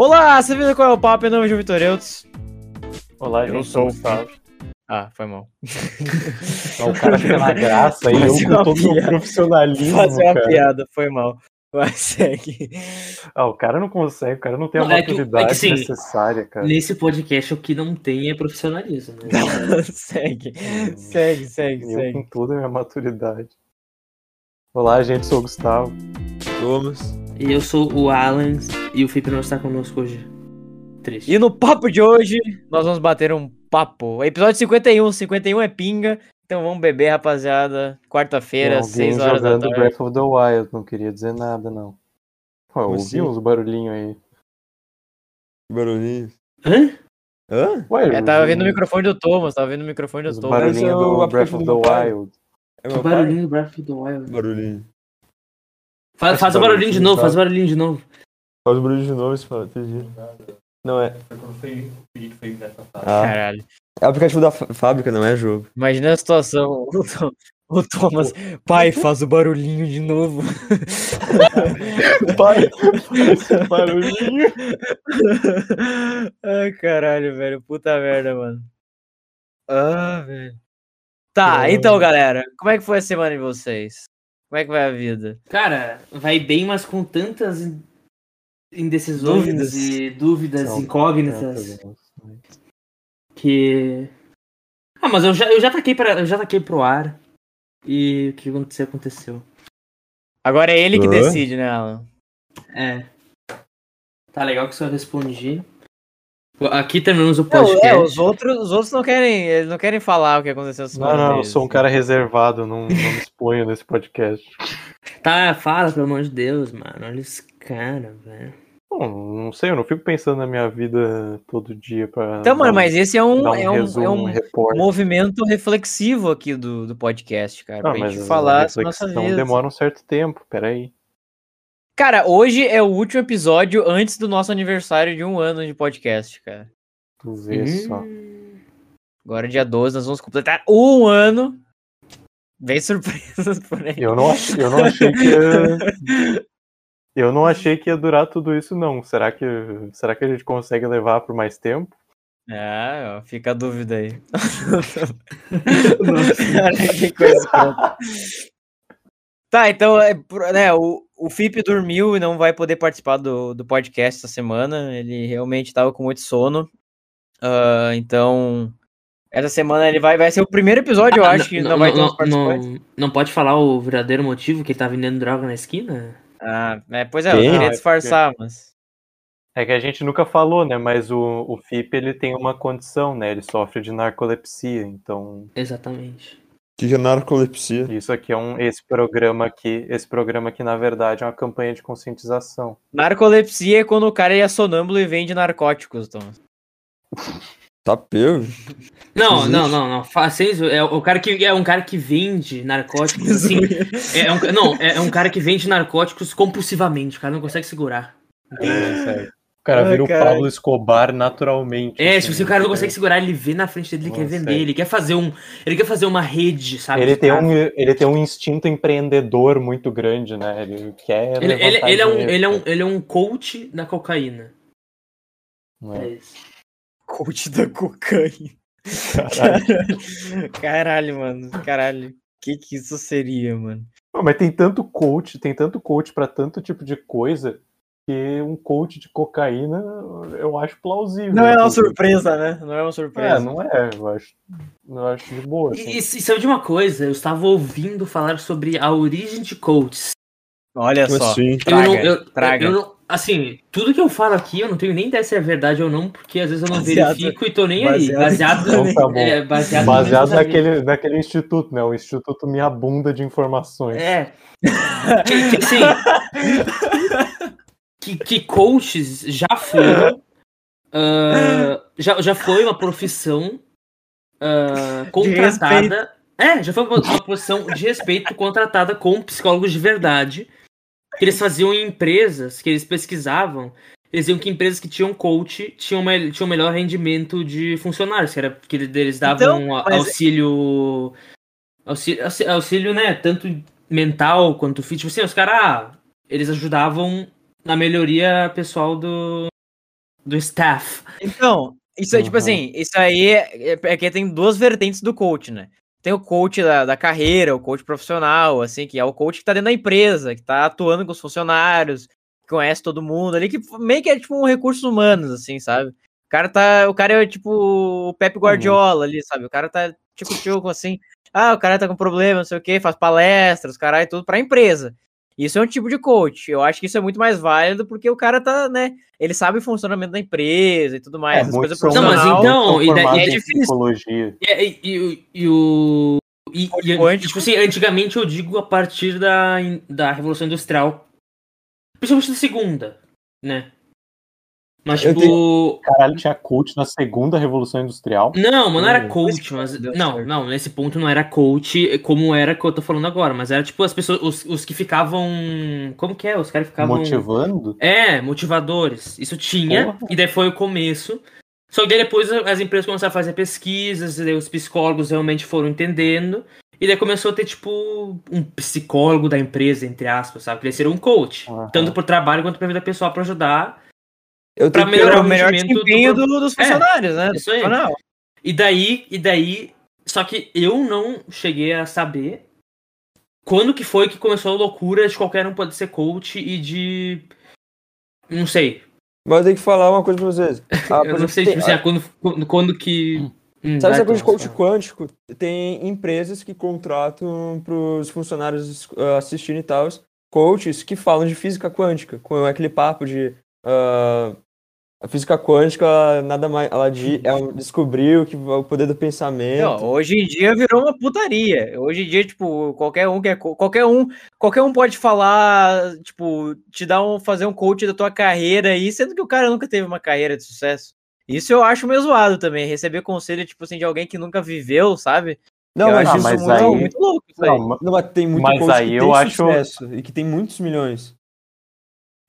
Olá, você viu qual é o papo? Meu nome é João Vitor Eudes. Olá, Eu gente, sou o Gustavo. Ah, foi mal. Ó, O cara fica na graça aí, Fazer eu uma com todo o meu piada. profissionalismo, Fazer uma cara. piada, foi mal. Vai, segue. Ah, o cara não consegue, o cara não tem a Não, é que- é que maturidade sim. necessária, cara. Nesse podcast, o que não tem é profissionalismo. Né? segue, segue, segue, Eu segue. com toda a minha maturidade. Olá, gente, sou o Gustavo. Thomas. E eu sou o Alan e o Felipe não está conosco hoje. Triste. E no papo de hoje, nós vamos bater um papo. Episódio 51, 51 é pinga. Então vamos beber, rapaziada. Quarta-feira, alguém 6 horas da jogando tarde. Breath of the Wild, não queria dizer nada, não. Pô, eu ouvi assim? uns barulhinhos aí. Barulhinho. Hã? Hã? Ué, É, tava os- vendo o microfone do Thomas, tava vendo o microfone Os do Thomas. É o do Breath of the. Wild. É Que barulhinho do Breath of the Wild. Barulhinho. Faz, faz o barulhinho de barulhinho novo, faz o barulhinho de novo. Faz o barulho de novo, esse fala, entendi. Não é. Ah, Caralho. é o aplicativo da fá- fábrica, não é jogo. Imagina a situação. O, Thom- o Thomas, pai, faz o barulhinho de novo. Pai, esse barulhinho. Ai, caralho, velho. Puta merda, mano. Ah, velho. Tá, então, galera, como é que foi a semana de vocês? Como é que vai a vida? Cara, vai bem, mas com tantas in- indecisões Dúvidas. e dúvidas São incógnitas que. Ah, mas eu já, eu já taquei pra, eu já taquei pro ar. E o que aconteceu, aconteceu. Agora é ele que decide, né, Alan? É. Tá legal que só respondi. Aqui terminamos o Não, podcast. é, os outros, os outros não querem, eles não querem falar o que aconteceu Não, semana não, eu sou um cara reservado, não, não me exponho nesse podcast. Tá, fala, pelo amor de Deus, mano. Olha esse cara, velho. Bom, não sei, eu não fico pensando na minha vida todo dia pra. Então, mano, mas esse é um, um é um, resumo, é um um movimento reflexivo aqui do, do podcast, cara. Ah, pra mas gente falar nossa vida. demora um certo tempo, peraí. Cara, hoje é o último episódio antes do nosso aniversário de um ano de podcast, cara. Tu vê só. Agora, dia 12, nós vamos completar um ano. Bem surpresas por aí. Eu não, ach- eu não achei que ia. Eu não achei que ia durar tudo isso, não. Será que, será que a gente consegue levar por mais tempo? Ah, ó, fica a dúvida aí. Cara, que coisa. Tá, então, é, né, o, o Fip dormiu e não vai poder participar do, do podcast essa semana. Ele realmente estava com muito sono. Ah, então, essa semana ele vai, vai ser o primeiro episódio, eu acho, que não, vai ter participantes. não, não pode falar o verdadeiro motivo que ele tá vendendo droga na esquina? Ah, é, pois é, eu Quem? queria Ah, é disfarçar, mas. É que a gente nunca falou, né? Mas o, o FIP ele tem uma condição, né? Ele sofre de narcolepsia, então Exatamente. O que é narcolepsia? isso aqui é um esse programa aqui, esse programa aqui na verdade é uma campanha de conscientização. Narcolepsia é quando o cara é sonâmbulo e vende narcóticos, Thomas. Tá pego? Não, não, não, não. Faça isso. É o cara que é um cara que vende narcóticos assim. É um, não, é é um cara que vende narcóticos compulsivamente. O cara não consegue segurar. É, sério. O cara Ai, vira o. Pablo Escobar naturalmente. É, assim, se o cara não né? consegue segurar, ele vê na frente dele, ele quer vender, é. ele quer fazer um. Ele quer fazer uma rede, sabe? Ele tem, cara. um, ele tem um instinto empreendedor muito grande, né? Ele quer. Ele, ele, ele é um, ele, é um, né? ele é um coach da cocaína. Não É é? isso. Coach da cocaína. Caralho. Caralho. Mano. Caralho. Que que isso seria, mano? Não, mas tem tanto coach, tem tanto coach pra tanto tipo de coisa que um coach de cocaína eu acho plausível. Não é uma surpresa, né? Não é uma surpresa. É, não é, eu acho, eu acho de boa. E, assim. e, e sabe de uma coisa? Eu estava ouvindo falar sobre a origem de coaches. Olha só. assim? Traga, eu não, eu, traga. eu não- assim, tudo que eu falo aqui, eu não tenho nem ideia se é verdade ou não, porque às vezes eu não Baseado- verifico e tô nem aí. baseado Baseado, Então tá bom. é, baseado, Baseado naquele, naquele instituto, né? O Instituto Minha Bunda de Informações. É. Que, que, assim, que, que coaches já foram. ah, já, já foi uma profissão ah, contratada. É, já foi uma, uma profissão de respeito contratada com psicólogos de verdade. Que eles faziam em empresas, que eles pesquisavam. Eles diziam que empresas que tinham coach tinham, me- tinham melhor rendimento de funcionários, que era que eles davam Então, mas- auxílio, auxílio. auxí- Auxílio, né? Tanto mental quanto físico. Assim, os caras, ah, eles ajudavam na melhoria pessoal do, do staff. Então, isso é tipo Uhum. assim, isso aí é, é que tem duas vertentes do coach, né? Tem o coach da, da carreira, o coach profissional, assim, que é o coach que tá dentro da empresa, que tá atuando com os funcionários, que conhece todo mundo ali, que meio que é tipo um recursos humanos, assim, sabe? O cara tá. O cara é tipo o Pepe Guardiola ali, sabe? O cara tá tipo tchuco assim. Ah, o cara tá com problema, não sei o que, faz palestras, caralho, tudo pra empresa. Isso é um tipo de coach. Eu acho que isso é muito mais válido porque o cara tá, né? Ele sabe o funcionamento da empresa e tudo mais. as coisas É, são- Não, mas então, e daí- é difícil. psicologia. E, e, e, e o. E, e, Quântico. tipo assim, antigamente eu digo a partir da, da Revolução Industrial. Principalmente da segunda, né? Mas, Eu tipo. Caralho, tinha coach na segunda Revolução Industrial. Não, mas não era Hum, coach, mas Não, não, nesse ponto não era coach como era que eu tô falando agora, mas era tipo as pessoas, os, os que ficavam. Como que é? Os caras que ficavam. Motivando? É, motivadores. Isso tinha, Porra. e daí foi o começo. Só que daí depois as empresas começaram a fazer pesquisas, e daí os psicólogos realmente foram entendendo. E daí começou a ter, tipo, um psicólogo da empresa, entre aspas, sabe? Que daí seria um coach. Aham. Tanto pro trabalho quanto pra vida pessoal, pra ajudar. Eu Pra tenho que- melhorar É o melhor rendimento do desempenho pro- do- dos É, funcionários, né? do isso aí. profissional. E daí, e daí. Só que eu não cheguei a saber quando que foi que começou a loucura de qualquer um pode ser coach e de. Não sei. Mas eu tenho que falar uma coisa pra vocês. Ah, eu não sei, tem- tipo assim, ah, quando, quando, quando que. Hum, Sabe vai, essa coisa de coach quântico? Tem empresas que contratam para os funcionários ah, assistirem e tal, coaches que falam de física quântica, com aquele papo de ah, a física quântica ela nada mais, ela di- ela descobriu que o poder do pensamento. Não, hoje em dia virou uma putaria. Hoje em dia, tipo, qualquer um quer, qualquer um, qualquer um pode falar, tipo, te dar um, fazer um coach da tua carreira aí, sendo que o cara nunca teve uma carreira de sucesso. Isso eu acho meio zoado também, receber conselho, tipo assim, de alguém que nunca viveu, sabe? não, eu mas, acho Ah, isso mas muito, aí- muito louco. Isso aí. Não, não, mas tem muito Mas aí eu acho- sucesso e que tem muitos milhões.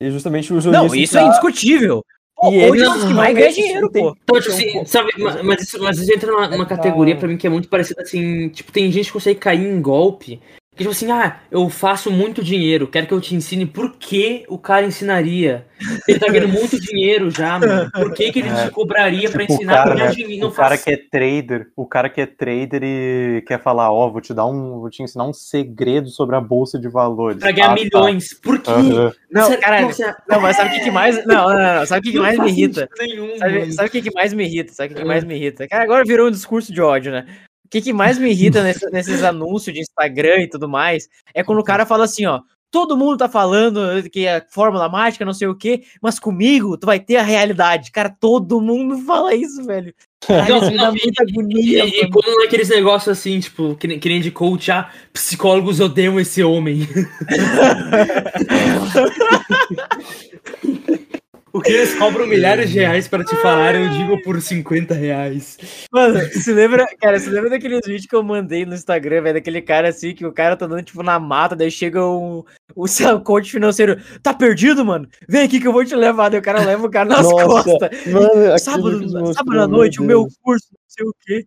E justamente usam Não, isso isso pra- é indiscutível. E ele é que não- mais ganha dinheiro, pô. Então, tipo Então, assim, sabe, mas, isso, mas isso entra numa, numa categoria pra mim que é muito parecida assim, tipo, tem gente que consegue cair em golpe, que tipo assim, ah, eu faço muito dinheiro, quero que eu te ensine por que o cara ensinaria. Ele tá ganhando muito dinheiro já, mano. Por que, que ele É. te cobraria pra Tipo, o ensinar? cara, né, o cara faz- que é trader, o cara que é trader e quer falar, ó, vou te dar um, vou te ensinar um segredo sobre a bolsa de valores. pra ganhar Ah, tá. milhões. Por quê? Aham. Não, Sério, caralho. nossa, Não, mas sabe o que, que mais. Não, não, não, não. Sabe o que, que mais me irrita? nenhum, Sabe, o que, que mais me irrita? Sabe o que, que Ah. mais me irrita? Cara, agora virou um discurso de ódio, né? O que, que mais me irrita nesse- nesses anúncios de Instagram e tudo mais é quando o cara fala assim, ó. Todo mundo tá falando que é fórmula mágica, não sei o quê, mas comigo tu vai ter a realidade. Cara, todo mundo fala isso, velho. Caralho, Não, isso me dá não, muita E, agonia, e mano. quando naqueles negócios assim, tipo, que nem, que nem de coach, ah, psicólogos odeiam esse homem. o que eles cobram milhares de reais para te falar, eu digo por 50 reais. Mano, se lembra, cara, você lembra daqueles vídeos que eu mandei no Instagram, velho, daquele cara assim, que o cara tá andando, tipo, na mata, daí chega um, o seu coach financeiro, tá perdido, mano? Vem aqui que eu vou te levar, daí o cara leva o cara nas Nossa, costas. Mano, Sábado, sábado à meu noite, o meu curso, não sei o quê.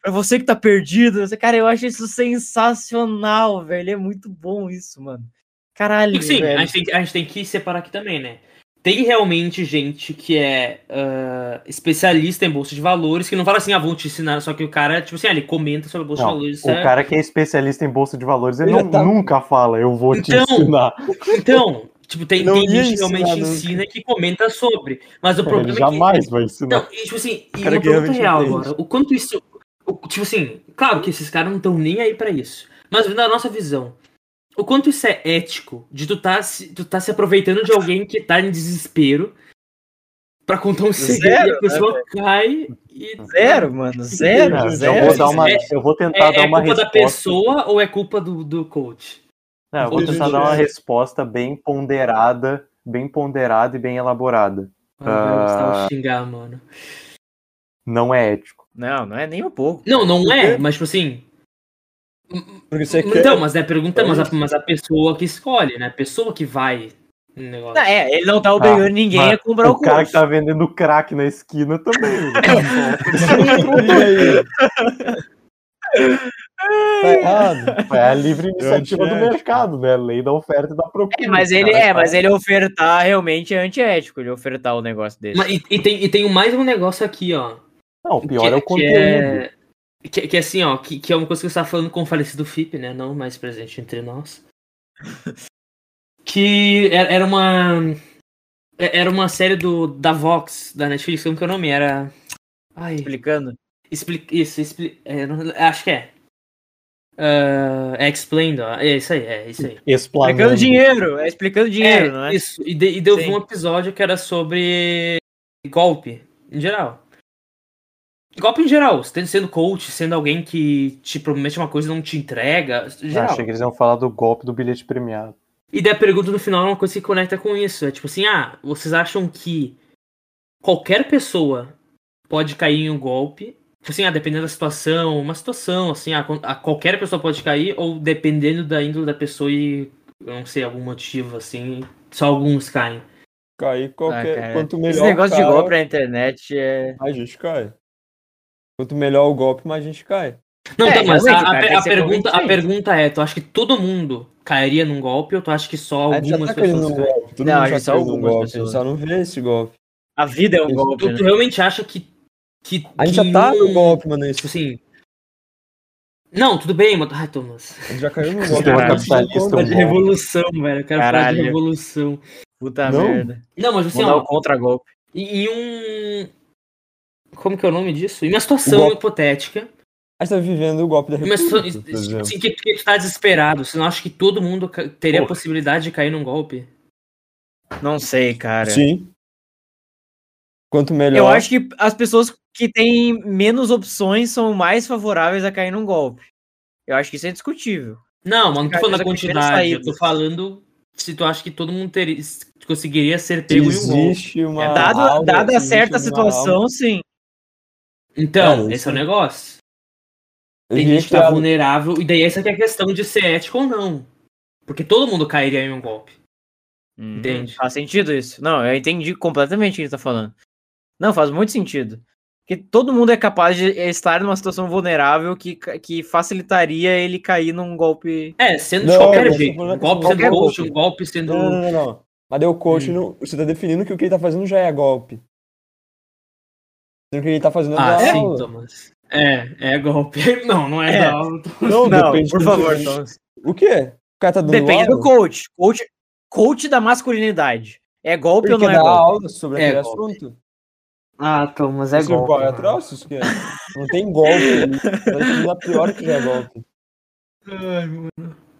Pra você que tá perdido, cara, eu acho isso sensacional, velho, é muito bom isso, mano. Caralho, sim, a velho. gente, tem, que- a gente tem que separar aqui também, né? Tem realmente gente que é ah, especialista em bolsa de valores, que não fala assim, ah, vou te ensinar, só que o cara, tipo assim, ah, ele comenta sobre a bolsa Não, de valores. o é- cara que é especialista em bolsa de valores, ele Ele não- tá- nunca fala, eu vou te Então, ensinar. Então, tipo, tem, tem gente que realmente nunca. ensina que comenta sobre. Mas o Ele problema é que. jamais vai ensinar. Não, e, tipo assim, e uma pergunta real entende. agora. O quanto isso. o- tipo assim, claro que esses caras não estão nem aí pra isso. Mas na nossa visão, o quanto isso é ético de tu tá, se- tu tá se aproveitando de alguém que tá em desespero pra contar um segredo e a pessoa cai e. Zero, mano, zero, Não, zero. eu, vou dar uma, É- eu vou tentar É, dar é uma culpa da resposta. pessoa ou é culpa do, do coach? Não, eu vou tentar dar uma resposta bem ponderada, bem ponderada e bem elaborada. Ah, gostava Ah. de xingar, mano. Não é ético. Não, não é nem um pouco. Não, não é, mas tipo assim. Porque você quer. Então, mas é a pergunta, É mas a, mas a pessoa que escolhe, né? A pessoa que vai no negócio. Não, é, ele não tá obrigando ninguém mas a comprar o o cara curso. que tá vendendo crack na esquina também. E aí? Tá errado. É a livre iniciativa do mercado, né? Lei da oferta e da procura. É, mas ele Cara, é, tá- mas ele ofertar realmente é antiético, ele ofertar o negócio desse. Mas, e, e tem, e tem mais um negócio aqui, ó. Não, o pior que, é o que conteúdo. é, que, que é assim, ó, que, que é uma coisa que você tava falando com o falecido FIP, né? Não mais presente entre nós. que era era uma. é- Era uma série do, da Vox, da Netflix, como que é o nome? Era. Ai, Explicando. explica, isso, expli, é, não- acho que é. Ah, é Explained, ó. É isso aí, é isso aí. Explanando. Explicando dinheiro, é explicando dinheiro, é, não é? Isso, e, de, e deu Sim. um episódio que era sobre golpe, em geral. Golpe em geral, sendo sendo coach, sendo alguém que te promete uma coisa e não te entrega, em Ah, geral. achei que eles iam falar do golpe do bilhete premiado. E daí a pergunta no final é uma coisa que conecta com isso. É tipo assim, ah, vocês acham que qualquer pessoa pode cair em um golpe? Tipo assim, ah, dependendo da situação, uma situação, assim, ah, ah, qualquer pessoa pode cair, ou dependendo da índole da pessoa e, eu não sei, algum motivo, assim, só alguns caem. Cair Ah, qualquer. cara, Quanto melhor. Esse negócio cara, de golpe na internet é. A gente cai. Quanto melhor o golpe, mais a gente cai. Não, É, então, mas a, a cara, a que ser pergunta, a pergunta é, tu acha que todo mundo cairia num golpe ou tu acha que só A algumas tá pessoas num caem? golpe. Todo Não, mundo a já gente só algumas golpe. A pessoas. gente só não vê esse golpe. A vida é um golpe, Tu, né? tu realmente acha que. que A gente que já tá um- no golpe, mano. Tipo Isso. assim. Não, tudo bem, mano. Ai, Thomas. A gente já caiu no golpe. A não capitalista, um de revolução, velho. Eu quero falar de Caralho. revolução. Puta Não. merda. Não, mas assim, dar ó. o contra-golpe. Em um. Como que é o nome disso? Em uma situação golpe. hipotética. A gente tá vivendo o golpe da República, por exemplo. assim, que, que tu tá desesperado. Você não acha que todo mundo teria a Porra. possibilidade de cair num golpe? Não sei, cara. Sim. Quanto melhor. Eu acho que as pessoas que têm menos opções são mais favoráveis a cair num golpe. Eu acho que isso é discutível. Não, mano, não tô falando da mas quantidade. Eu tô falando se tu acha que todo mundo teria, conseguiria ser pego em um golpe. Existe uma. É, dado, aula, dada certa uma situação, sim. Então, Cara, esse é o isso- negócio. Tem Existe gente que tá vulnerável, e daí essa que é a questão de ser ético ou não. Porque todo mundo cairia em um golpe. Hum, Entende? Faz sentido isso. Não, eu entendi completamente o que ele tá falando. Não, faz muito sentido. Porque todo mundo é capaz de estar numa situação vulnerável que, que facilitaria ele cair num golpe. É, sendo de Não, qualquer jeito. falando Um golpe sendo coach, golpe. um golpe sendo. Não, não, não, não. Mas daí o coach, Hum. não- você tá definindo que o que ele tá fazendo já é golpe. Sendo que ele tá fazendo Ah, da. Thomas. É, é golpe. Não, não é, É. da aula. Não, Não, por do- favor, Thomas. O quê? O cara tá dando Depende aula? do coach. coach. Coach da masculinidade. É golpe ou Porque não é golpe? aula sobre É aquele golpe. assunto. Ah, Thomas, é Isso golpe. atrás, isso que é. Não tem golpe. Vai pior que já é golpe. Ai, mano.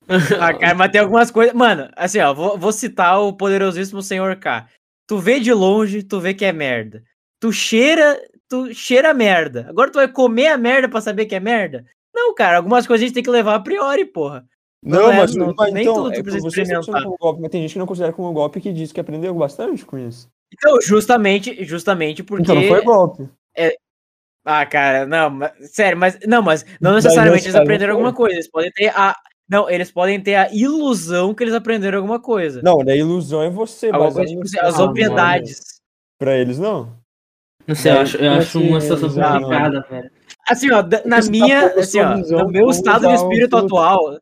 Ah, cara, mas tem algumas coisas. Mano, assim, ó, vou, vou citar o poderosíssimo senhor K. Tu vê de longe, tu vê que é merda. Tu cheira, tu cheira merda. Agora tu vai comer a merda pra saber que é merda? Não, cara, algumas coisas a gente tem que levar a priori, porra. Não, Não é- mas, não- mas nem então, tudo tu é, precisa experimentar. como golpe, mas tem gente que não considera como golpe que diz que aprendeu bastante com isso. Então, justamente, justamente porque. Então não foi golpe. Ah, cara, não, mas- sério, mas não, mas não Mas necessariamente eles aprenderam alguma coisa. Eles podem ter a. Não, eles podem ter a ilusão que eles aprenderam alguma coisa. Não, daí ilusão é você. Coisa, tipo, assim, as obviedades. Pra eles, não. Não sei, eu Daí, acho, eu como acho assim, uma situação complicada, velho. Assim, ó, na tá minha, a assim, ó, no meu estado de espírito seu- atual.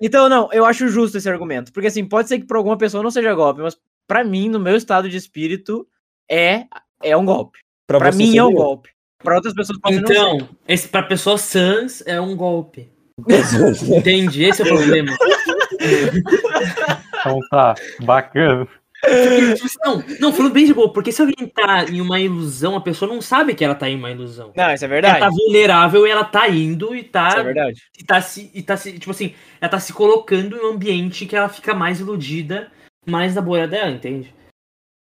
Então, não, eu acho justo esse argumento, porque assim, pode ser que pra alguma pessoa não seja golpe, mas pra mim, no meu estado de espírito, é é um golpe. Pra, Pra mim é um golpe. Pra outras pessoas pode não ser. Então, esse, pra pessoas sãs é um golpe. Entende? Esse é o problema. Então tá, bacana. Porque, tipo, não, não, falando bem de boa, porque se alguém tá em uma ilusão, a pessoa não sabe que ela tá em uma ilusão. Não, isso é Ela verdade. tá vulnerável e ela tá indo e tá, Isso é verdade. e tá se, e tá se, tipo assim, ela tá se colocando em um ambiente que ela fica mais iludida, mais da bolha dela, entende?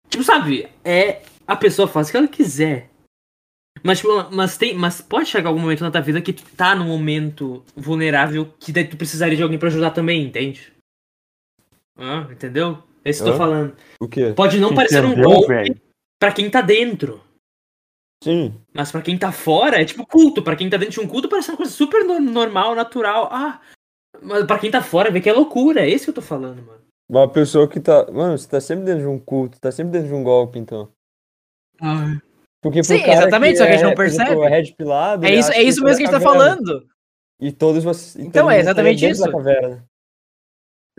Tipo, sabe, é, a pessoa faz o que ela quiser. Mas, tipo, mas, tem, mas pode chegar algum momento na tua vida que tu tá num momento vulnerável que daí tu precisaria de alguém pra ajudar também, entende? Ah, entendeu? É isso que eu tô falando. O quê? Pode não parecer um Entendeu, golpe velho? pra quem tá dentro. Sim. Mas pra quem tá fora, é tipo culto. Pra quem tá dentro de um culto, parece uma coisa super no- normal, natural. Ah, mas pra quem tá fora, vê que é loucura. É isso que eu tô falando, mano. Uma pessoa que tá. Mano, você tá sempre dentro de um culto, tá sempre dentro de um golpe, então. Porque pro Sim, cara exatamente, só que a gente não por exemplo, percebe. É red pilado. É isso, é isso que mesmo que a gente tá falando. E todos vocês. Então, é exatamente isso.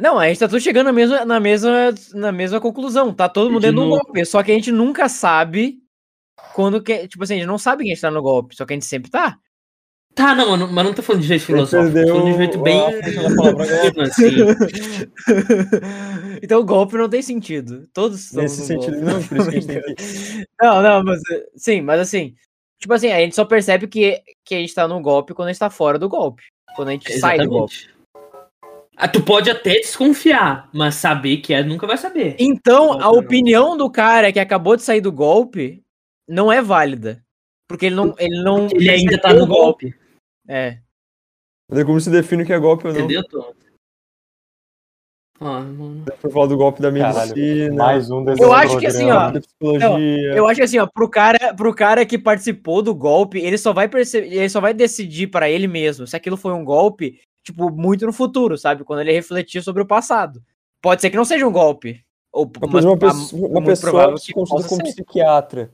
Não, a gente tá tudo chegando na mesma, na mesma, na mesma conclusão. Tá todo mundo De dentro do novo. golpe. Só que a gente nunca sabe quando que. Tipo assim, a gente não sabe que a gente tá no golpe. Só que a gente sempre tá. Tá, não, mano, mas não tô falando de jeito filosófico. Tô falando de jeito a bem. assim. então o golpe não tem sentido. Todos estão Nesse no sentido, golpe. não, por isso que a gente tem que. Não, não, mas sim, mas assim, tipo assim, a gente só percebe que, que a gente tá no golpe quando a gente tá fora do golpe. Quando a gente sai do golpe. Ah, tu pode até desconfiar, mas saber que é, nunca vai saber. Então, a Não, não. opinião do cara que acabou de sair do golpe não é válida. Porque ele não. Ele, não Ele ainda tá no o golpe. É. Mas como se define o que é golpe ou não? Entendeu, Tom? Ah, mano. Por falar do golpe da Caralho, medicina. Mais um desses Eu acho que assim, ó, golpe psicologia. Eu acho que assim, ó, pro cara, pro cara que participou do golpe, ele só vai perceber, ele só vai decidir pra ele mesmo se aquilo foi um golpe, tipo, muito no futuro, sabe? Quando ele refletir sobre o passado. Pode ser que não seja um golpe. Ou Mas, uma, a- pessoa, uma pessoa provável se que consulta com um psiquiatra.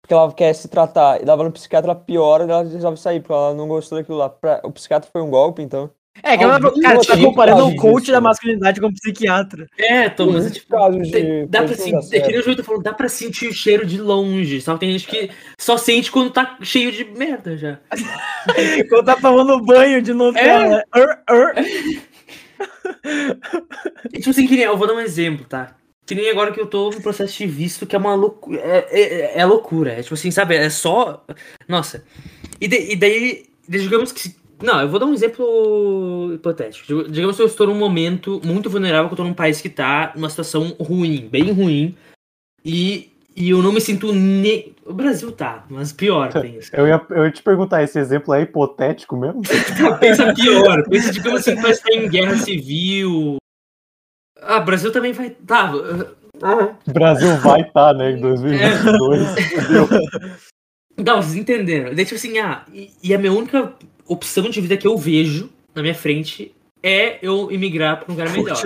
Porque ela quer se tratar. E ela vai no psiquiatra, ela piora e ela resolve sair, porque ela não gostou daquilo lá. Pra- O psiquiatra foi um golpe, então. É, que ela, Alguém cara, você tá comparando o coach disso, da masculinidade com o psiquiatra. É, Tom, mas é tipo. de Dá pra, coisa sen- não dá é que nem o Júlio tá falando, dá pra sentir o cheiro de longe. Só que tem gente que só sente quando tá cheio de merda já. Quando tá tomando banho de Nutella. Er, er. E, tipo assim, que nem, eu vou dar um exemplo, tá? Que nem agora que eu tô no processo de visto, que é uma loucura. É, é, é loucura. É tipo assim, sabe? É só. Nossa. E, de- e daí, digamos que. Não, eu vou dar um exemplo hipotético. Dig- Digamos que eu estou num momento muito vulnerável, que eu tô num país que tá numa situação ruim, bem ruim. E, e eu não me sinto. Ne... O Brasil tá, mas pior, pensa. Eu ia, eu ia te perguntar, esse exemplo é hipotético mesmo? pensa pior. Pensa, digamos assim, que vai estar em guerra civil. Ah, Brasil também vai. Tá. ah, Brasil vai estar, né, em 2022. Fudeu. Não, vocês entenderam. Daí, tipo assim, ah, e, e a minha única opção de vida que eu vejo na minha frente é eu imigrar para um lugar melhor.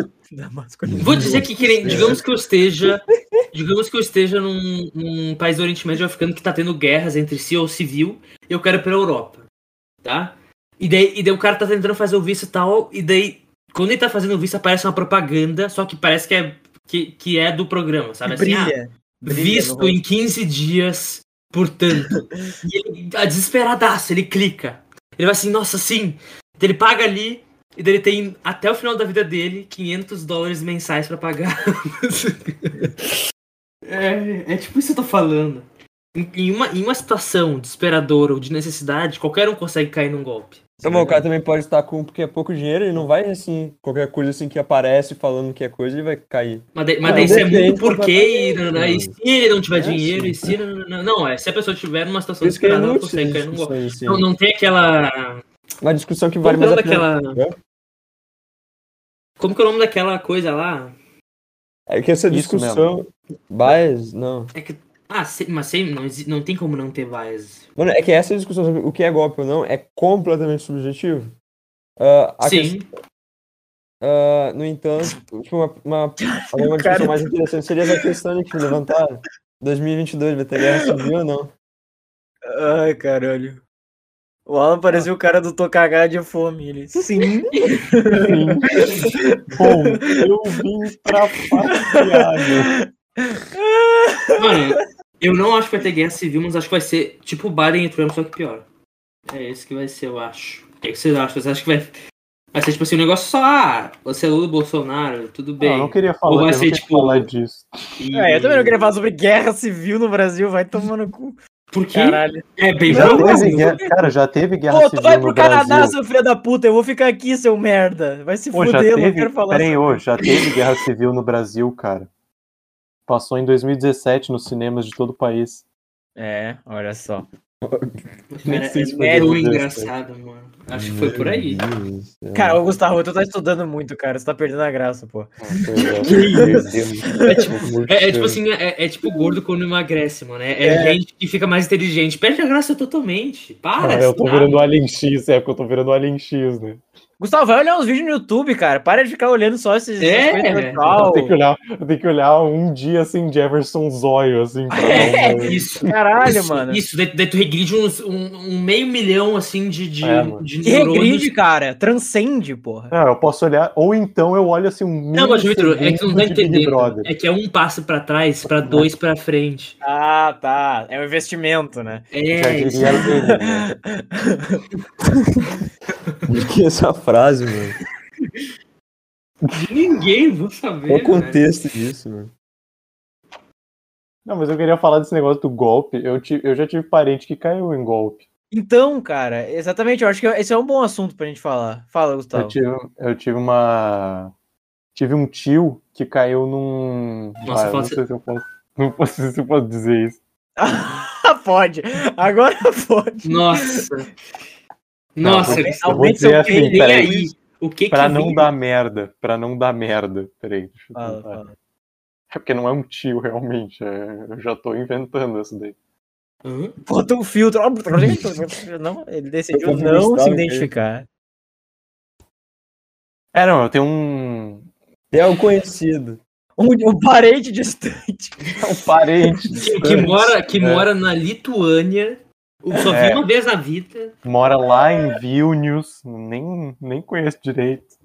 Masculinidade. Vou dizer que, que nem- digamos que eu esteja, digamos que eu esteja num, num país do Oriente Médio africano que tá tendo guerras entre si ou civil, e eu quero ir pra Europa, tá? E daí, e daí o cara tá tentando fazer o visto e tal, e daí, quando ele tá fazendo o visto, aparece uma propaganda, só que parece que é, que, que é do programa, sabe? Assim, ah, Brilha. brilha no visto em 15 dias, portanto. e ele, a desesperadaço, ele clica. Ele vai assim, nossa, sim. Então ele paga ali, e daí ele tem até o final da vida dele 500 dólares mensais pra pagar. é, é tipo isso que eu tô falando. Em, uma, em uma situação desesperadora ou de necessidade, qualquer um consegue cair num golpe. Tá bom, o cara também pode estar com porque é pouco dinheiro, ele não vai assim, qualquer coisa assim que aparece falando que é coisa, ele vai cair. Mas daí, mas Não, daí isso é muito porquê, e, e se ele não tiver É, dinheiro, sim. e se. Não, não, não, é, se a pessoa tiver numa situação é desesperada, ela consegue cair num golpe. assim. Não, não tem aquela. Uma discussão que vale Como mais que é a o pena. nome daquela- Como que é o nome daquela coisa lá? É que essa discussão. Bias? Não. É que. Ah, se- mas sem, não, não tem como não ter bias. Mano, é que essa discussão sobre o que é golpe ou não é completamente subjetivo. Ah, a Sim. questão- ah, no entanto, tipo, uma, uma, uma discussão mais interessante seria essa questão que levantaram. 2022, vai ter guerra civil ou não? Ai, caralho. O Alan parecia o cara do tô cagado de fome. Ele, sim. Sim. Bom, eu vim pra passear, meu. Mano, eu não acho que vai ter guerra civil, mas acho que vai ser tipo Biden e Trump, só que pior. É esse que vai ser, eu acho. O que que vocês acham? Vocês acham que vai. Vai ser tipo assim, um negócio só, ah, você é Lula Bolsonaro, tudo Não, bem. eu não queria Ou falar, vai eu não ser, tipo, falar disso. E- É, eu também não queria falar sobre guerra civil no Brasil, vai tomar no cu. Por quê? Caralho. É bem Não, guerra, cara, já teve guerra Pô, tu civil vai no pro Canadá, Brasil. seu filho da puta, eu vou ficar aqui, seu merda. Vai se Pô, fuder, eu não quero falar peraí, ô, já teve guerra civil no Brasil, cara. Passou em 2017 nos cinemas de todo o país. É, olha só. Cara, sei se foi é tão 2017. engraçado, mano. Acho que foi por aí. Cara, ô Gustavo, tu tá estudando muito, cara. Você tá perdendo a graça, pô. É tipo, é, é tipo assim, é, é tipo gordo quando emagrece, mano. É, é É. gente que fica mais inteligente. Perde a graça totalmente. Para. Ah, eu tô virando Alien X, é porque eu tô virando Alien X, né? Gustavo, vai olhar uns vídeos no YouTube, cara. Para de ficar olhando só esses. É, virtual. Eu tenho que olhar, eu tenho que olhar um dia assim, Jefferson Zóio, assim, pra É, uma- isso. Caralho, isso, mano. Isso, daí, daí tu regride uns, um, um meio milhão, assim, de, de, É, de Que regride, cara. Transcende, porra. Não, eu posso olhar, ou então eu olho assim um Não, mas, Vitor, é que tu não tá entendendo. É que é um passo pra trás, pra dois pra frente. Ah, tá. É um investimento, né? Já É, isso. diria ele, né? Que essa frase, mano. De ninguém, vou saber. Qual o velho. contexto disso, mano? Não, mas eu queria falar desse negócio do golpe. Eu, ti- eu já tive parente que caiu em golpe. Então, cara, exatamente. Eu acho que esse é um bom assunto pra gente falar. Fala, Gustavo. Eu tive, eu tive uma. Tive um tio que caiu num. Nossa, Ah, eu não sei se eu posso. Não posso- sei se eu posso dizer isso. pode. Agora pode. Nossa. Não, Nossa, eu vou- Gustavo, eu assim, nem peraí. aí. O que que Pra não vem- dar merda. Pra não dar merda. Peraí, deixa eu tentar. fala. É porque não é um tio, realmente. é- Eu já tô inventando isso daí. Hã? Bota um filtro. Não, ele decidiu não se que- identificar. É, não, eu tenho um. É o conhecido. Um, um parente distante. Um parente. Que, que mora, que É. mora na Lituânia. Eu só vi É. uma vez na vida. Mora lá em Vilnius. Nem, nem conheço direito.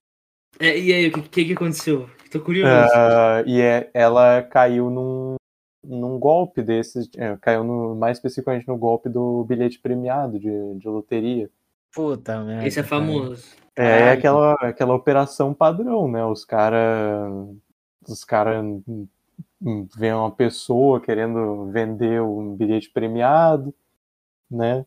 É, e aí, o que, que, que aconteceu? Tô curioso. Ah, e é, ela caiu num, num golpe desses. é, caiu no, mais especificamente no golpe do bilhete premiado de, de loteria. Puta merda. Esse é famoso. É Caralho. aquela, aquela operação padrão, né? Os caras. Os caras vêem uma pessoa querendo vender um bilhete premiado, né?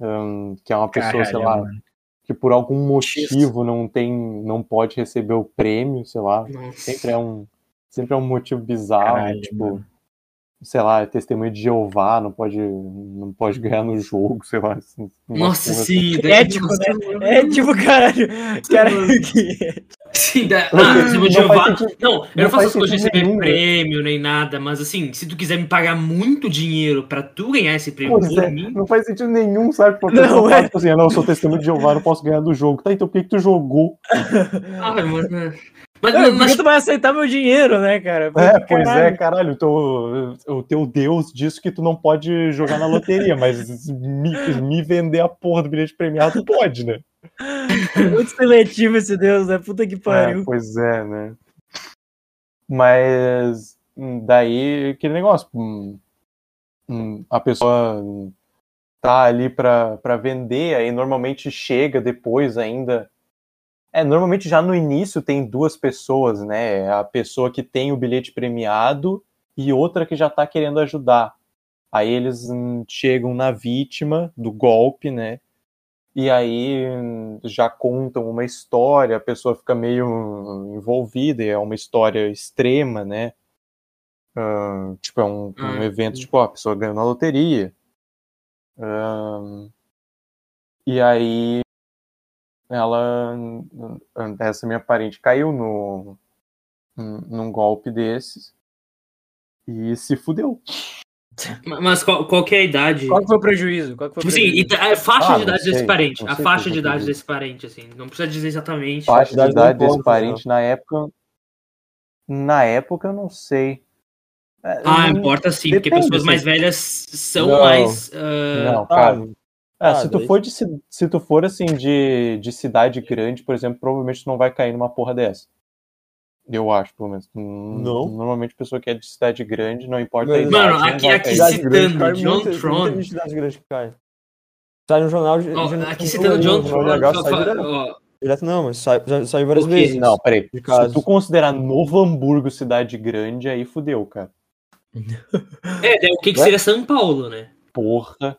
Hum, que é uma pessoa, sei Caralho, lá, mano. que por algum motivo não tem, não pode receber o prêmio, sei lá. Nossa. Sempre é um, sempre é um motivo bizarro, Caralho, tipo, mano. Sei lá, é testemunho de Jeová, não pode, não pode ganhar no jogo, sei lá. assim, Nossa, sim. daí- Ético, né? É tipo, caralho. Cara, que... Sim, da... Não, ah, não faz Jeová. sentido- Não, eu não não faço as coisas de receber nenhum, prêmio nem nada, mas assim, se tu quiser me pagar muito dinheiro pra tu ganhar esse prêmio por é, mim, não faz sentido nenhum, sabe? Porque Não, é. tipo assim, "Ah, não, eu sou testemunho de Jeová, não posso ganhar do jogo. Tá, então por que, que tu jogou? Ai, mano. Mas, Não, mas, tu vai aceitar meu dinheiro, né, cara? É, pois Caralho. é, caralho, o teu, o teu Deus disse que tu não pode jogar na loteria, mas me, me vender a porra do bilhete premiado pode, né? Muito seletivo esse Deus, né? Puta que É, pariu. pois é, né? Mas hum, daí aquele negócio, hum, hum, a pessoa tá ali pra, pra vender, aí normalmente chega depois ainda. É, normalmente já no início tem duas pessoas, né? A pessoa que tem o bilhete premiado e outra que já tá querendo ajudar. Aí eles hum, chegam na vítima do golpe, né? E aí hum, já contam uma história, a pessoa fica meio envolvida, e é uma história extrema, né? Ah, tipo, é um, um Ah, evento, tipo, ó, a pessoa ganhou na loteria. Ah, e aí ela, essa minha parente caiu no, num golpe desses e se fudeu. mas qual, qual que é a idade? Qual que foi o prejuízo? Qual que foi o Tipo assim, prejuízo? ida- a faixa Ah, de idade sei, desse parente. A faixa de é idade desse parente, assim. Não precisa dizer exatamente. Faixa de idade desse parente na época. Na época eu não sei. É, Ah, não- importa sim, porque pessoas mais assim. velhas são Não. mais. ah, Não, cara. Ah, Ah, se tu daí- for de se tu for assim de, de cidade grande, por exemplo, provavelmente tu não vai cair numa porra dessa. Eu acho, pelo menos. Hum, Não. Normalmente pessoa que é de cidade grande, não importa a idade. Mano, aqui- aqui grande citando cai John muita- Tron. muita gente de cidade grande que cai. Sai no jornal. de- aqui citando John Tron. Sai fa- direto. Direto não, mas sai, já saiu várias vezes. Não, peraí. Se tu considerar Novo Hamburgo cidade grande, aí fudeu, cara. É, daí o que, que seria São Paulo, né? Porra.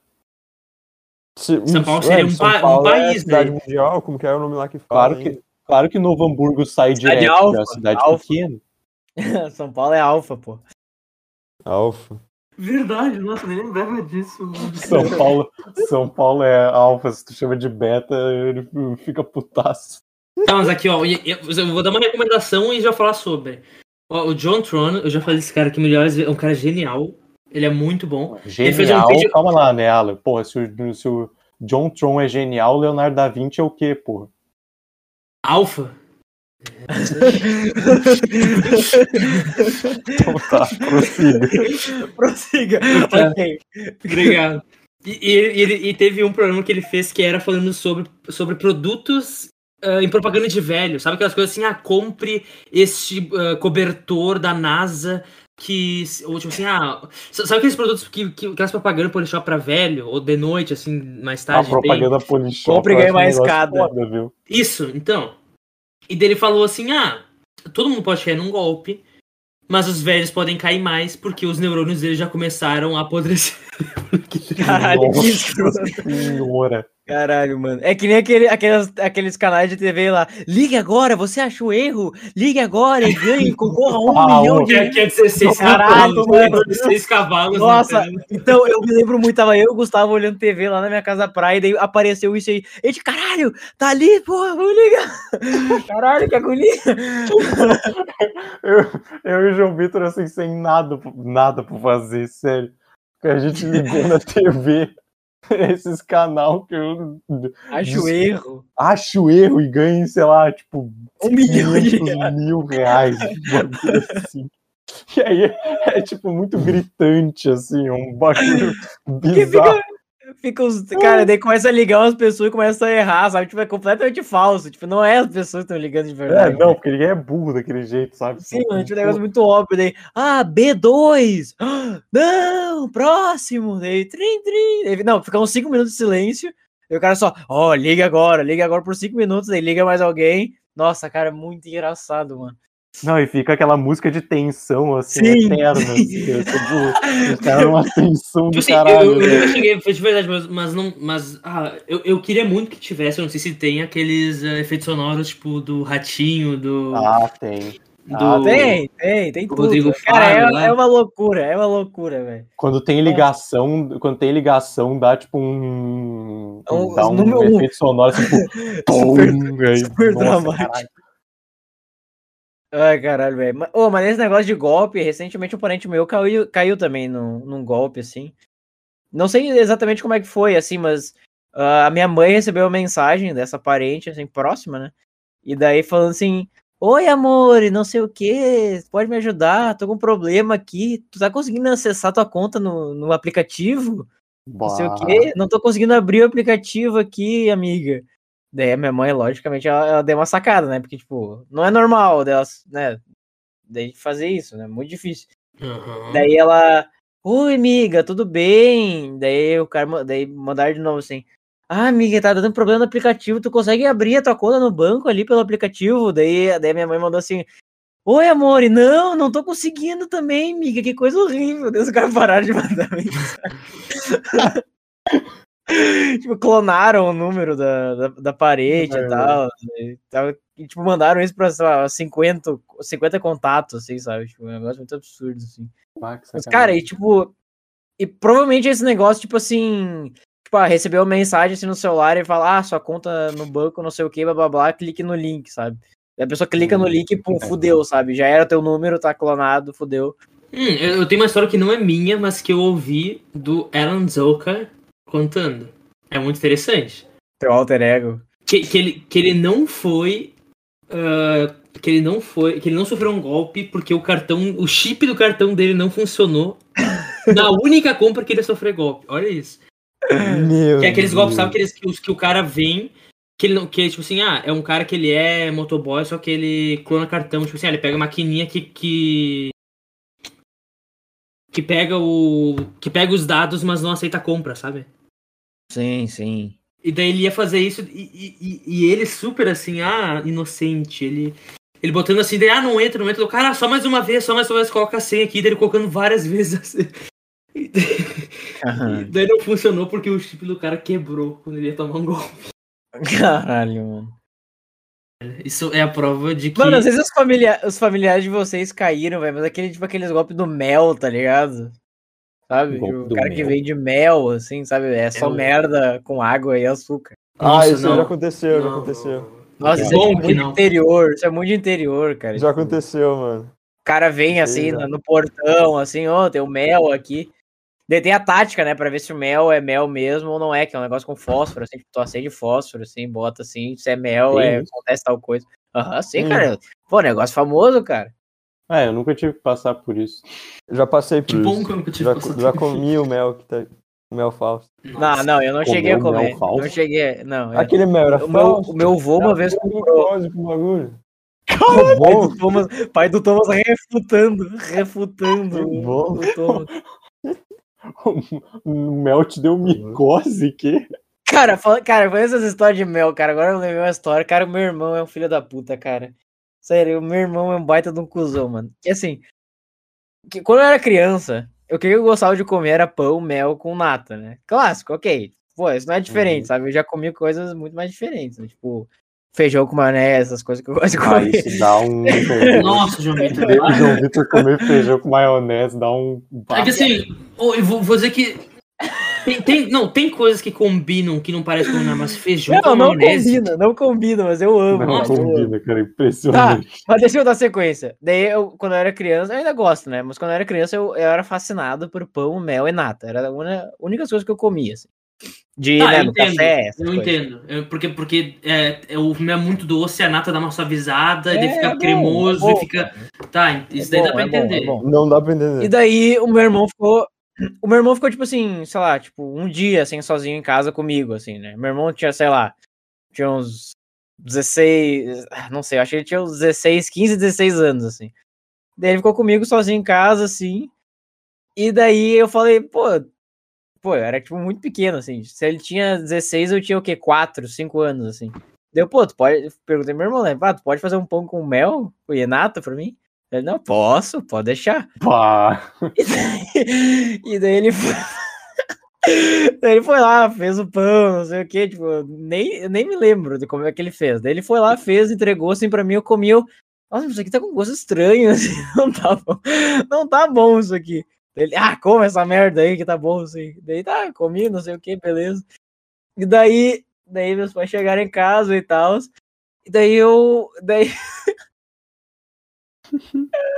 Se- São Paulo é, seria um São pa- um Paulo é país, cidade né? mundial, como que é o nome lá que fala? Claro que, hein? claro que Novo Hamburgo sai Cidade direto alfa, da cidade alfa. pequena. São Paulo é alfa, pô. Alfa. Verdade, nossa, nem lembrava disso. São Paulo, São Paulo é alfa, se tu chama de beta, ele fica putaço. Tá, mas aqui, ó, eu eu vou dar uma recomendação e já falar sobre. Ó, o John Tron, eu já falei desse cara aqui milhares vezes, é um cara genial. Ele é muito bom. fez um Genial, vídeo- calma lá, né, Alan? Porra, se o, se o John Tron é genial, o Leonardo da Vinci é o quê, porra? Alfa. Então tá, prossiga. Prossiga. Tá. Ok. Obrigado. E, e ele- e teve um programa que ele fez que era falando sobre, sobre produtos ah, em propaganda de velho. Sabe aquelas coisas assim, ah, compre este ah, cobertor da NASA que. Ou tipo assim, ah. Sabe aqueles produtos que, que aquelas propagandas Polishop pra velho? Ou de noite, assim, mais A tarde? bem- propaganda Polishop. Compre e um mais escada. Foda, viu? Isso, então. E dele falou assim: ah, todo mundo pode cair num golpe, mas os velhos podem cair mais porque os neurônios deles já começaram a apodrecer. Caralho, que Nossa escroto. senhora. Caralho, mano. É que nem aquele, aqueles, aqueles canais de TV lá. Ligue agora, você achou erro? Ligue agora e ganhe, concorra a um Ah, milhão de. Que é, que é 16 Caralho, cavalos, mano. 16 cavalos. Nossa, né? então eu me lembro muito, tava eu e o Gustavo olhando TV lá na minha casa praia, e daí apareceu isso aí. A gente, caralho, tá ali, porra, vamos ligar. Caralho, que agonia. Eu, eu e o João Vitor, assim, sem nada, nada pra fazer, sério. Que a gente ligou na TV esses canal que eu Acho erro. acho erro e ganho, sei lá, tipo, Um milhão de 500 mil reais. assim. E aí é, é, tipo muito gritante, assim, um bagulho bizarro. Fica, os. Cara, daí começa a ligar umas pessoas e começa a errar, sabe? Tipo, é completamente falso. Tipo, não é as pessoas que estão ligando de É, verdade. não, porque ninguém é burro daquele jeito, sabe? Sim, mano, tipo, um negócio muito óbvio. Daí, ah, B2! Ah, Não, próximo! Daí, trim, trim. Não, fica uns 5 minutos de silêncio. E o cara só, ó, liga agora, liga agora por 5 minutos, daí liga mais alguém. Nossa, cara, é muito engraçado, mano. Não, e fica aquela música de tensão, assim, Sim. eterna. Assim, é, tipo, os caras numa tensão Tipo do assim, caralho. eu, eu né? nunca cheguei, foi de verdade, mas, mas não. Mas ah, eu, eu queria muito que tivesse, eu não sei se tem aqueles eh, efeitos sonoros, tipo, do ratinho, do. Ah, tem. do ah, Tem, tem, tem tudo. Rodrigo Cara, é, Faro lá. é uma loucura, é uma loucura, velho. Quando tem ligação, quando tem ligação, dá tipo um. Um- dá um um. efeito sonoro, tipo. pum, aí, super nossa, dramático. caralho. Ai, caralho, velho. Ô, mas esse negócio de golpe, recentemente um parente meu caiu, caiu também num, num golpe, assim. Não sei exatamente como é que foi, assim, mas ah, a minha mãe recebeu uma mensagem dessa parente, assim, próxima, né? E daí falando assim, Oi, amor, não sei o que, pode me ajudar? Tô com um problema aqui. Tu tá conseguindo acessar tua conta no, no aplicativo? Não sei o Bah. quê. Não tô conseguindo abrir o aplicativo aqui, amiga. Daí a minha mãe, logicamente, ela, ela deu uma sacada, né? Porque, tipo, não é normal delas, né? Daí fazer isso, né? Muito difícil. Aham. Daí ela, oi, amiga, tudo bem? Daí o cara, daí mandaram de novo assim, ah, amiga, tá dando problema no aplicativo, tu consegue abrir a tua conta no banco ali pelo aplicativo? Daí, daí minha mãe mandou assim, oi, amor, e não, não tô conseguindo também, amiga, que coisa horrível. Daí os caras pararam de mandar mensagem. tipo, clonaram o número da, da, da parede É. e tal. E, e, tipo, mandaram isso pra, sei lá, 50, 50 contatos, assim, sabe? Tipo, um negócio muito absurdo, assim. Mas, cara, e tipo. E provavelmente esse negócio, tipo assim. Tipo, ah, recebeu uma mensagem assim no celular e fala, ah, sua conta no banco, não sei o que, blá blá blá, clique no link, sabe? E a pessoa clica no Hum, link e pum, é. fudeu, sabe? Já era teu número, tá clonado, fudeu. Hum, eu eu tenho uma história que não é minha, mas que eu ouvi do Alan Zoka contando. É muito interessante. Teu alter ego. Que, que, ele, que ele não foi. ah, que ele não foi. Que ele não sofreu um golpe porque o cartão. O chip do cartão dele não funcionou. na única compra que ele sofreu golpe. Olha isso. Meu Que é aqueles golpes, Deus. sabe? Aqueles que, que o cara vem. Que ele não. Que, tipo assim, ah, é um cara que ele é motoboy, só que ele clona cartão. Tipo assim, ah, ele pega a maquininha que. que que pega o. que pega os dados, mas não aceita a compra, sabe? Sim, sim. E daí ele ia fazer isso e, e, e ele super assim, ah, inocente. Ele, ele botando assim, daí, ah, não entra, não entra. O cara, ah, só mais uma vez, só mais uma vez, coloca a senha aqui. Daí ele colocando várias vezes assim. E daí, e daí não funcionou porque o chip do cara quebrou quando ele ia tomar um golpe. Caralho, mano. Isso é a prova de que. Mano, às vezes os, familia os familiares de vocês caíram, velho, mas aquele, tipo, aqueles golpes do mel, tá ligado? Sabe? O do cara que mel? vende mel, assim, sabe? É só o- merda com água e açúcar. Ah, isso não. já aconteceu, já Não, aconteceu. Nossa, isso é tipo, que muito não. interior, isso é muito interior, cara. Já aconteceu, mano. O cara vem assim no, já. no portão, assim, ó, tem o mel aqui. Daí tem a tática, né, pra ver se o mel é mel mesmo ou não é, que é um negócio com fósforo, assim, tipo, tu acende fósforo, assim, bota assim, se é mel, Tem é, isso? acontece tal coisa. Aham, sim, Hum. cara. Pô, negócio famoso, cara. Ah, eu nunca tive que passar por isso. Já passei por Que bom isso. que eu nunca tive Já, passado já por comi o mel que tá. O mel falso. isso. Não, não, eu não Comeu cheguei a mel comer. falso? Não cheguei, não. eu- Aquele mel era o, meu, falso. o meu avô uma vez comprou. pro bagulho. Pai do Thomas, pai do Thomas refutando, refutando Que o, bom. o Thomas. O mel te deu micose, que? Cara, fala, cara, foi essas histórias de mel, cara. Agora eu lembrei uma história. Cara, o meu irmão é um filho da puta, cara. Sério, o meu irmão é um baita de um cuzão, mano. E assim, que quando eu era criança, o que eu gostava de comer era pão, mel com nata, né? Clássico, ok. Pô, isso não é diferente, Uhum. sabe? Eu já comi coisas muito mais diferentes, né? Tipo, feijão com maionese, essas coisas que eu gosto de Ah, comer. isso dá um. Nossa, João Vitor. João Vitor comer feijão com maionese dá um. É que assim, eu vou dizer que. Tem, tem- não, tem coisas que combinam que não parecem combinar, mas feijão Não, com não maionese. combina, não combina, mas eu amo. Não combina, cara. Impressionante. Mas deixa eu dar sequência. Daí, eu, quando eu era criança, eu ainda gosto, né? Mas quando eu era criança, eu, eu era fascinado por pão, mel e nata. Era a única, única coisa que eu comia, assim. De, Tá, né, eu entendo, café, Eu coisas. entendo. Eu- porque porque é, é, o mel é muito doce, a nata dá uma suavizada, e É, fica é bom, cremoso é e bom, fica. Tá, isso daí bom, dá pra é bom, é entender. bom. Não dá pra entender. E daí, o meu irmão ficou... O meu irmão ficou, tipo assim, sei lá, tipo, um dia, assim, sozinho em casa comigo, assim, né? Meu irmão tinha, sei lá, tinha uns 16... Não sei, acho que ele tinha uns 16, 15, 16 anos, assim. Daí ele ficou comigo sozinho em casa, assim. E daí eu falei, pô, pô, eu era tipo muito pequeno, assim. Se ele tinha 16, eu tinha o quê? 4, 5 anos, assim. Deu, pô, tu pode. Perguntei meu irmão, né? Pá, tu pode fazer um pão com mel e nata pra mim? Ele, não, posso, pode deixar. Pá. E daí, e daí ele foi. daí ele foi lá, fez o pão, não sei o que, tipo, nem, nem me lembro de como é que ele fez. Daí ele foi lá, fez, entregou assim pra mim, eu comi, eu. Nossa, isso aqui tá com gosto estranho, assim, não tá bom. Não tá bom isso aqui. Daí Ele, ah, come essa merda aí que tá bom, assim. Daí tá, comi, não sei o que, beleza. E daí, daí meus pais chegaram em casa e tal. E daí eu. Daí.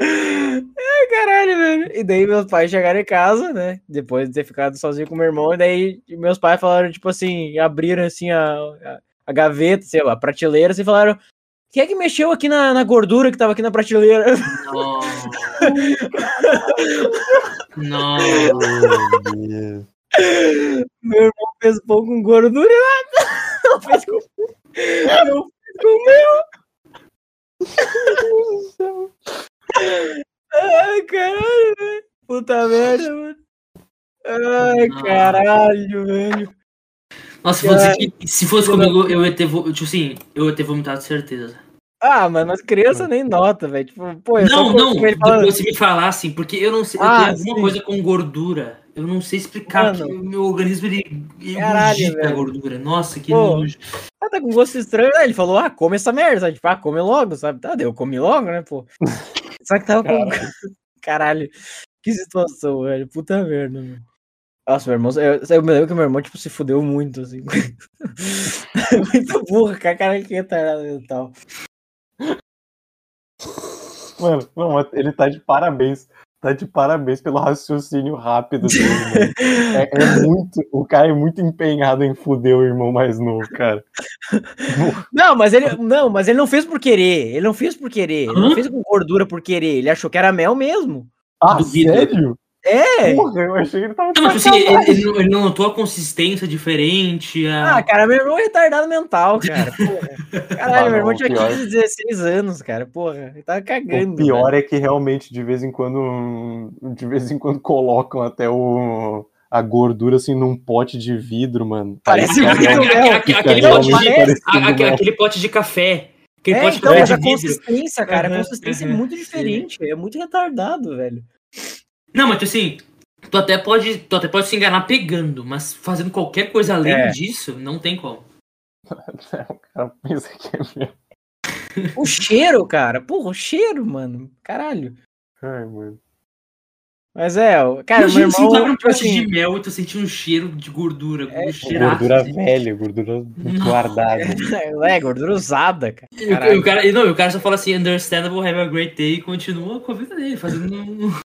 Ai, caralho, velho. E daí meus pais chegaram em casa, né? Depois de ter ficado sozinho com meu irmão. E daí meus pais falaram, tipo assim, abriram assim a, a, a gaveta, sei lá, a prateleira, assim, e falaram. Quem é que mexeu aqui na, na gordura que tava aqui na prateleira? Nossa. Nossa. Meu irmão fez pão com gordura e nada. Não fez com. Não fez com mel. Ai, caralho, velho. Puta merda, mano. Ai, Não. caralho, velho. Nossa, vou dizer que se fosse comigo, eu ia ter, tipo assim, eu ia ter vomitado certeza. Ah, mas as crianças nem nota, velho. Tipo, pô, eu Não, não, como ele fala- depois você me falar assim, porque eu não sei, eu Ah, tenho alguma sim. coisa com gordura. Eu não sei explicar, Mano. porque o meu organismo ele, ele Caralho, a gordura. Nossa, que Pô. nojo. Ah, tá com gosto estranho. Aí ele falou, ah, come essa merda. sabe? Tipo, ah, come logo, sabe? Tá, daí eu comi logo, né, pô. Só que tava com. Caralho, que situação, velho. Puta merda, mano. Nossa, meu irmão, eu, eu me lembro que meu irmão, tipo, se fudeu muito, assim. muito burro, com a cara que retardada e tal. Mano, não, ele tá de parabéns. Tá de parabéns pelo raciocínio rápido dele, mano. É, é muito. O cara é muito empenhado em fuder o irmão mais novo, cara. Não, mas ele. Não, mas ele não fez por querer. Ele não fez por querer. Ele não fez com gordura por querer. Ele achou que era mel mesmo. Ah, Duvido. sério? É! Porra, eu achei que ele tava. Não, mas assim, ele, ele não, ele não notou a consistência diferente. A... Ah, cara, meu irmão é retardado mental, cara. Porra. Caralho, Ah, meu irmão tinha pior. 15, 16 anos, cara. Porra, ele tava cagando. O pior é que realmente de vez em quando. De vez em quando colocam até o. A gordura assim num pote de vidro, mano. Parece muito. Aquele, pote de, mel. aquele pote de café. Aquele É, então, mas a consistência, cara, a Aham, consistência é aham, muito diferente. É muito retardado, velho. Não, mas assim, tu até pode, tu até pode se enganar pegando, mas fazendo qualquer coisa além É. disso, não tem como. O cara pensa que é mel. O cheiro, cara. Porra, o cheiro, mano. Caralho. Ai, mano. Mas é, o- cara, meu Imagina se tu abre irmão, um tipo pote assim, de mel e tu sentir um cheiro de gordura. É, um cheiraço, Gordura assim. velha, gordura Não. guardada. é, gordura usada, cara. E o- cara, não, o cara só fala assim, understandable, have a great day, e continua com a vida dele, fazendo um...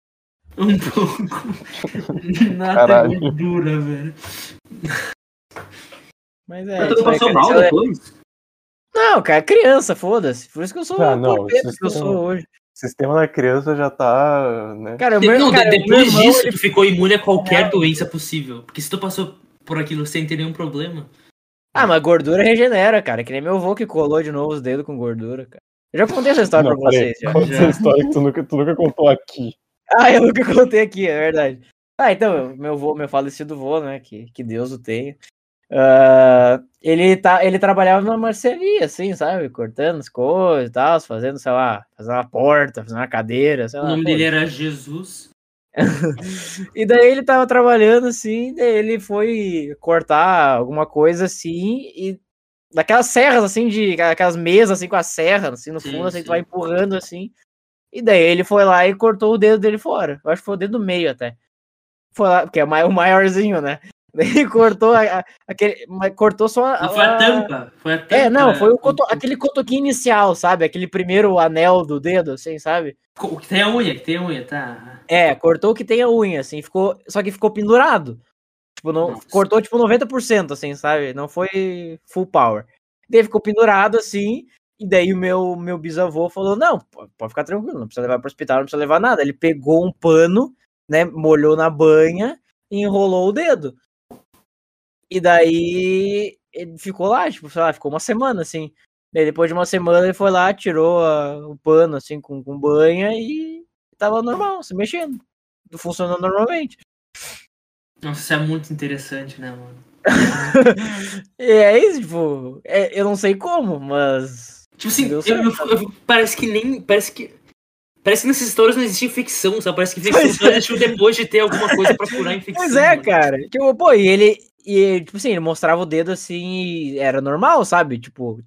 Um pouco. Nada Caralho. gordura, velho. Mas é. Mas tu não aí, passou cara, mal é- depois? Não, cara, criança, foda-se. Por isso que eu sou Ah, o não, que eu é- sou hoje. O sistema da criança já tá, né? Cara, meu, não, cara, meu depois irmão, disso, ele- tu ficou imune a qualquer doença possível. Porque se tu passou por aquilo sem ter nenhum problema. Ah, mas gordura regenera, cara. Que nem meu avô que colou de novo os dedos com gordura, cara. Eu já contei essa história Não, pra peraí, vocês. Já. Conta essa história que tu nunca, tu nunca contou aqui. Ah, eu nunca contei aqui, é verdade. Ah, então, meu vô, meu falecido vô, né? Que, que Deus o tenha. Ah, ele, tá, ele trabalhava numa marceria, assim, sabe? Cortando as coisas e tal, fazendo, sei lá, fazendo uma porta, fazendo uma cadeira, sei O lá. nome Ah, foda-se. dele era Jesus. E daí ele tava trabalhando assim, daí ele foi cortar alguma coisa assim, e daquelas serras assim, de aquelas mesas assim com a serra, assim, no Sim, fundo, assim, sim. tu vai empurrando assim. E daí ele foi lá e cortou o dedo dele fora. Eu acho que foi o dedo do meio até. Foi lá, porque é o o maiorzinho, né? Daí cortou a- a- aquele. Cortou só a. Não foi a tampa. Foi a tampa. É, não, foi o coto- aquele cotoquinho inicial, sabe? Aquele primeiro anel do dedo, assim, sabe? O que tem a unha, que tem a unha, tá. É, cortou o que tem a unha, assim, ficou. Só que ficou pendurado. Tipo, não, Nossa. cortou tipo 90%, assim, sabe? Não foi full power. Daí ficou pendurado assim, e daí o meu, meu bisavô falou: não, po- pode ficar tranquilo, não precisa levar pro hospital, não precisa levar nada. Ele pegou um pano, né? Molhou na banha e enrolou o dedo. E daí ele ficou lá, tipo, sei lá, ficou uma semana, assim. Daí depois de uma semana ele foi lá, tirou a- o pano, assim, com, com banha e tava normal, se mexendo. Funcionando normalmente. Nossa, isso é muito interessante, né, mano? E é isso, tipo, é- eu não sei como, mas. Tipo assim, eu- eu- eu- parece que nem. Parece que. Parece que nessas histórias não existe infecção, sabe? Parece que infecção só existiu depois de ter alguma coisa pra curar a infecção. Pois é, mano. cara. Tipo, pô, e ele. E, tipo assim, ele mostrava o dedo assim e era normal, sabe? Tipo,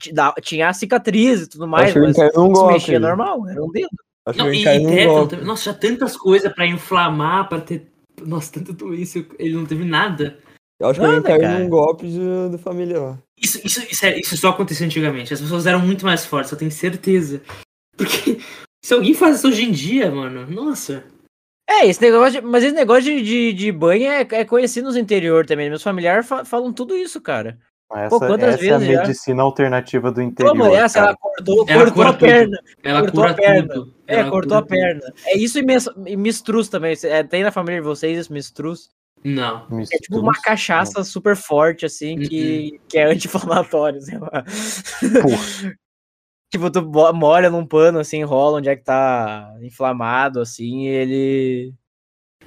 tinha a cicatriz e tudo mais, Acho que ele mas caiu num se mexia normal, era um dedo. Acho Não, que e, ele golpe. também. Nossa, tantas coisas pra inflamar, pra ter. Nossa, tanta doença, ele não teve nada. Eu acho que ele Nada, caiu cara. num golpe de, da família lá. Isso, isso, isso, é- isso só acontecia antigamente. As pessoas eram muito mais fortes, eu tenho certeza. Porque se alguém faz isso hoje em dia, mano, nossa. É, esse negócio, de- mas esse negócio de, de, de banho é, é conhecido nos interior também. Meus familiares fa- falam tudo isso, cara. Essa, Pô, quantas essa é a vezes já? medicina alternativa do interior. Como essa? cara. Ela cortou, Ela cortou cura a tudo. perna. Ela Cortou cura a perna. tudo. É, Ela cortou a cura tudo. perna. É isso e, mes, e mistruz também. É, tem na família de vocês isso, mistruz? Não. É tipo uma Mistruz? cachaça super forte, assim, que, que é anti-inflamatório, sei lá. Porra. tipo, tu molha num pano, assim, enrola onde é que tá inflamado, assim, e ele.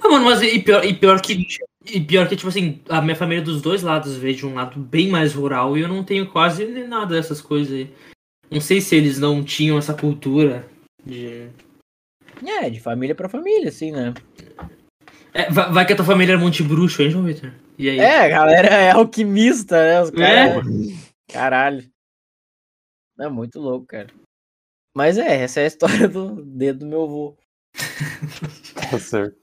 Ah, mano, mas e pior, e pior que. E pior que, tipo assim, a minha família dos dois lados veio de um lado bem mais rural e eu não tenho quase nada dessas coisas aí. Não sei se eles não tinham essa cultura de. É, de família pra família, assim, né? É, vai, vai que a tua família era Monte Bruxo, hein, João Vitor? E aí? É, a galera é alquimista, né? Os É? caras. Caralho. É muito louco, cara. Mas é, essa é a história do dedo do meu avô. Tá certo.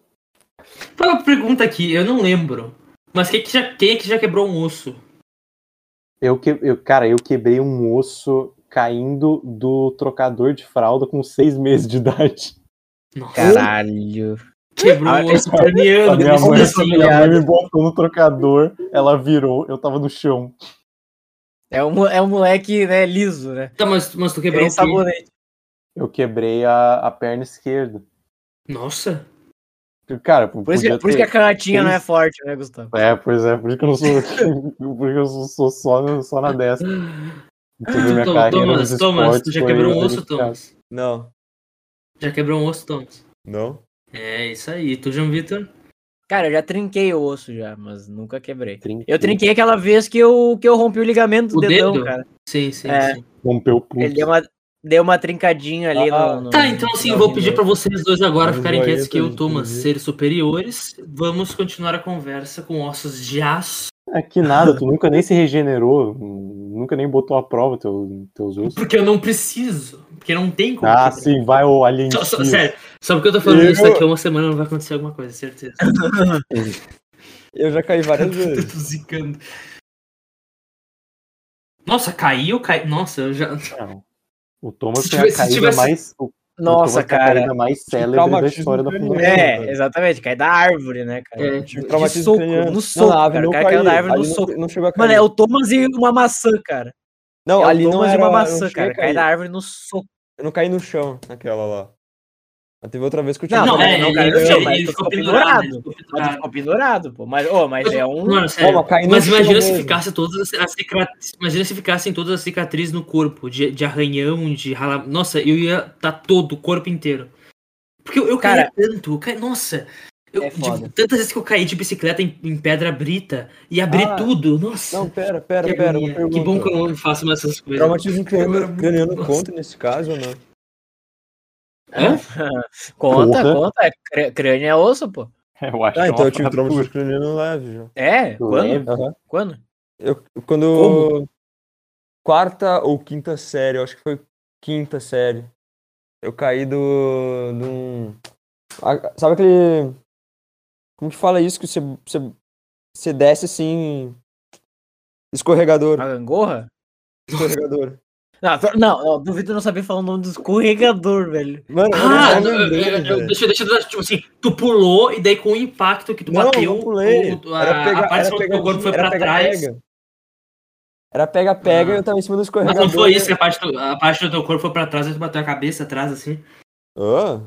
Uma pergunta aqui, eu não lembro. Mas quem, que já, quem é que já quebrou um osso? Eu que, eu, cara, eu quebrei um osso caindo do trocador de fralda com seis meses de idade. Nossa, Caralho. quebrou Ah, um osso A craniano. minha mãe, assim, minha mãe me botou no trocador, ela virou, eu tava no chão. É um, é um moleque, né, liso, né? Tá, mas, mas tu Tem quebrou o quê? sabonete. Eu quebrei a, a perna esquerda. Nossa. Cara, Por isso, que, por isso que a canhotinha não é forte, né, Gustavo? É, pois é, por isso que eu não sou. por isso que eu sou, sou só, só na dessa. Tom- Thomas, Thomas, tu já quebrou um osso. Thomas? Não. Já quebrou um osso, Thomas? Não? É isso aí. Tu, João Vitor? Cara, eu já trinquei o osso já, mas nunca quebrei. Trinquei. Eu trinquei aquela vez que eu, que eu rompi o ligamento do O dedão, dedo? cara. Sim, sim, É. sim. Rompeu o pulso. Ele deu uma, deu uma trincadinha ali Ah. no, no- Tá, então assim, vou pedir pra vocês dois agora ficarem quietos que eu, Thomas, entendi. seres superiores. Vamos continuar a conversa com ossos de aço. É que nada, tu nunca nem se regenerou, nunca nem botou à prova teu, teus ossos. Porque eu não preciso. Porque não tem como. Ah, sim, vai o alien. Só, só- sério, só porque eu tô falando Eu- isso daqui a uma semana não vai acontecer alguma coisa, certeza. Eu já caí várias eu vezes. tô zicando. Nossa, caiu, caiu. Nossa, eu já. Não. O Thomas Se tem a tivesse- se caída tivesse- mais. o- Nossa, Thomas é a cara. caída mais célebre da história da fundação. É, exatamente, cai da árvore, né, cara? É, Tive De soco, no soco, não, cara. O não cara caiu da árvore no não- soco. Não chegou a cair. Mano, é o Thomas e uma maçã, cara. Não, é ali o não Thomas era e uma maçã, cara. Cai da árvore no soco. Eu não caí no chão naquela lá. Mas teve outra vez que eu tive. Não, Não, não, é, não ele, caiu ele, ele, mas ele ficou pendurado. pendurado. ele ficou pendurado. pô. Mas, ô, mas é um. Mano, sério. mas Mas imagina se mesmo. ficasse todas as, cicatrizes. Imagina se ficassem todas as cicatrizes no corpo, de, de arranhão, de rala... Nossa, eu ia tá todo o corpo inteiro. Porque eu, eu caí Cara, tanto, eu caí... nossa. Eu, é de- foda. tantas vezes que eu caí de bicicleta em, em pedra brita e abri Ah, tudo. Nossa. Não, pera, pera, que, pera. Que bom que eu não faço mais essas coisas. Traumatismo craniano, conta nesse caso ou não? Hã? Conta, Porra. conta. É, crânio é osso, pô. Eu acho Ah, que é então eu tive traumatismo craniano leve já. É? Quando? Leve. Aham. Quando? Eu, quando. Como? Quarta ou quinta série, eu acho que foi quinta série. Eu caí do. de um. Sabe aquele. Como que fala isso? Que você, você, você desce assim. Escorregador. A gangorra? Escorregador. Não, tô- não, não, duvido não saber falar o nome do escorregador, velho. Mano, eu Ah, não eu- eu- eu- velho. deixa, deixa eu dar, tipo assim, tu pulou e daí com o impacto que tu Não, bateu, pulei. o- a, Era pega- a parte do teu corpo foi pra trás. pega-pega. Era pega-pega Ah. e eu tava em cima do Mas escorregador. não foi isso, que a parte, do, a parte do teu corpo foi pra trás e tu bateu a cabeça atrás, assim. Ah,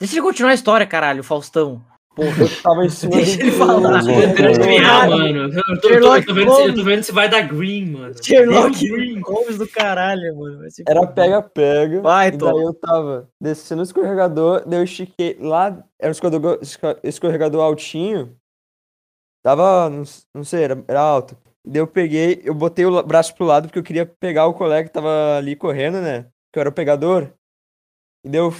Deixa ele continuar a história, caralho, Faustão. Porra, eu tava em cima Deixa ele falar. Eu quero adivinhar, mano. Eu tô, eu vendo, se- eu tô Holmes. vendo se vai dar green, mano. Sherlock Green. Holmes do caralho, mano. Era pega-pega. Vai, e daí eu tava descendo o escorregador, daí eu estiquei lá, era um escorregador, esco- escorregador altinho. Tava, não, sei, era, era alto. Daí eu peguei, eu botei o braço pro lado porque eu queria pegar o colega que tava ali correndo, né? Que eu era o pegador. E daí eu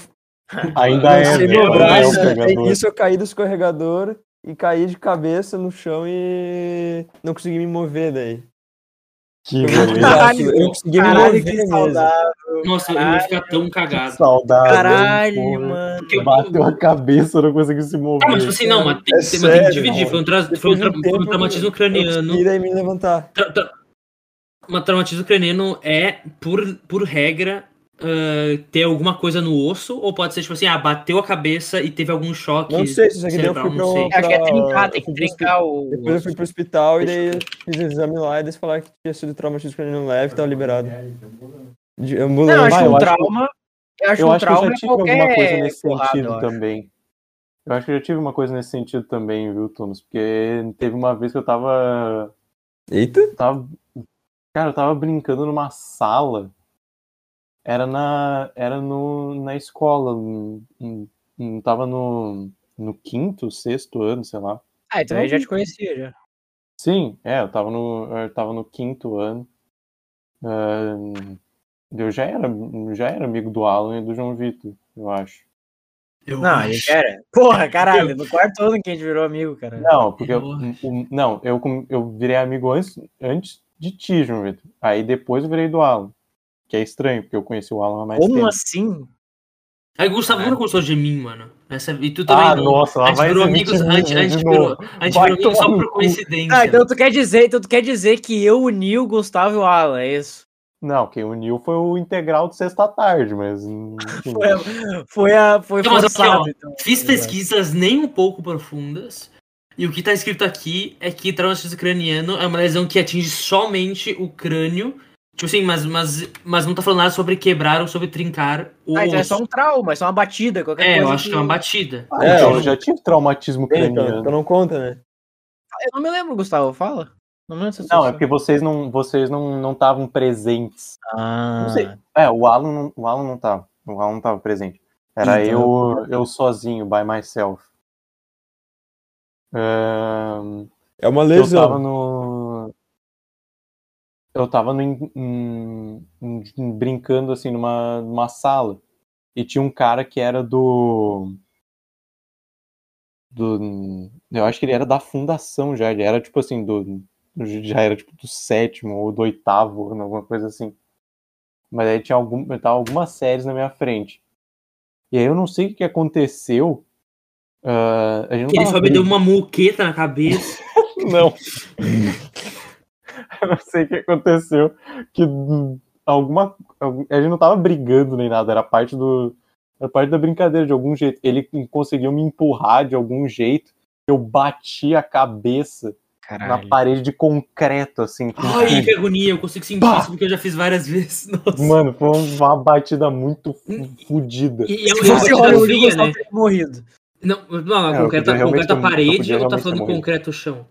Ainda é, ainda é braço, o daí pegador. nisso eu caí do escorregador e caí de cabeça no chão e não consegui me mover daí. Que Eu. Caralho, eu consegui me Caralho, mover que mesmo. saudável. Nossa, eu ia ficar tão cagado. Saudade. Caralho, porra. mano. Porque eu- Bateu a cabeça, não conseguiu se mover. Ah, mas tipo assim, não, mas tem, É tem- mas tem que sério, dividir. Foi um, tra- foi um, tra- um foi um traumatismo Eu craniano. consegui daí me levantar. Tra- tra- Uma traumatismo craniano é, por, por regra, ah, ter alguma coisa no osso, ou pode ser tipo assim, ah, bateu a cabeça e teve algum choque. Não sei se isso aqui daí eu cerebral, fui não sei. pra, Acho que é pra- trincar, tem eu que trincar o. Depois eu fui pro hospital e daí eu fiz o exame lá e eles falaram que tinha sido traumatismo craniano leve, tava liberado. De Não, eu ambulância. acho Ah, que eu um trauma. Eu acho Eu que um acho que eu trauma já é tive alguma qualquer coisa nesse sentido eu também. Eu acho que eu já tive uma coisa nesse sentido também, viu, Tunos? Porque teve uma vez que eu tava. Eita! tava cara, eu tava brincando numa sala. Era na. Era no, na escola. Em- tava no, no quinto, sexto ano, sei lá. Ah, então aí já te conhecia já. Sim, é, eu tava no, eu tava no quinto ano. Ahn, eu já era, já era amigo do Alan e do João Vitor, eu acho. Eu Não, acho. gente era. Porra, caralho, no quarto ano que a gente virou amigo, cara. Não, porque eu, Eu não, eu, eu virei amigo antes, antes de ti, João Vitor. Aí depois eu virei do Alan. Que é estranho, porque eu conheci o Alan há mais Como tempo. assim? Aí Gustavo nunca gostou de mim, mano. Essa, e tu também Ah, não. nossa, lá a gente vai virou amigos, a gente, a gente virou, a gente virou amigos só por coincidência. Ah, então tu quer dizer, então tu quer dizer que eu uni o Gustavo e o Alan, é isso? Não, quem uniu foi o integral de sexta tarde, mas. Foi, a- foi, a, foi Não, mas aqui, forçado, ó, então. Fiz pesquisas nem um pouco profundas. E o que tá escrito aqui é que traumatismo craniano é uma lesão que atinge somente o crânio. Tipo assim, mas, mas, mas não tá falando nada sobre quebrar ou sobre trincar o Ah, então é só um trauma, é só uma batida, qualquer É, coisa. eu acho que é uma batida. Ah, É, então, eu- eu já tive traumatismo Então, craniano. então não conta, né? Eu não me lembro, Gustavo, fala. Não me lembro dessa Não, é porque vocês não vocês não não estavam presentes. Ah, Não sei. É, o Alan não, o Alan não tava. O Alan não tava presente. Era Então, eu eu sozinho, by myself. Ahn, É uma eu lesão. tava no eu tava no, em- em- brincando assim numa, numa sala e tinha um cara que era do do eu acho que ele era da fundação já, ele era tipo assim do já era tipo do sétimo ou do oitavo, alguma coisa assim. Mas aí tinha algum, tava algumas séries na minha frente. E aí eu não sei o que aconteceu. ah, a gente não Ele só me deu uma muqueta na cabeça. Não. eu não sei o que aconteceu. Que hum, alguma. algum- A gente não tava brigando nem nada, era parte do, Era parte da brincadeira de algum jeito. Ele conseguiu me empurrar de algum jeito. Eu bati a cabeça Caralho. na parede de concreto, assim. Ai, que agonia, eu consigo sentir Pá! isso porque eu já fiz várias vezes. Nossa. Mano, foi uma batida muito fu- fodida. E, e é Se uma batida o fria, né? teria morrido. Não, não, É, eu concreto, concreto a ter- eu parede ou tá falando concreto chão?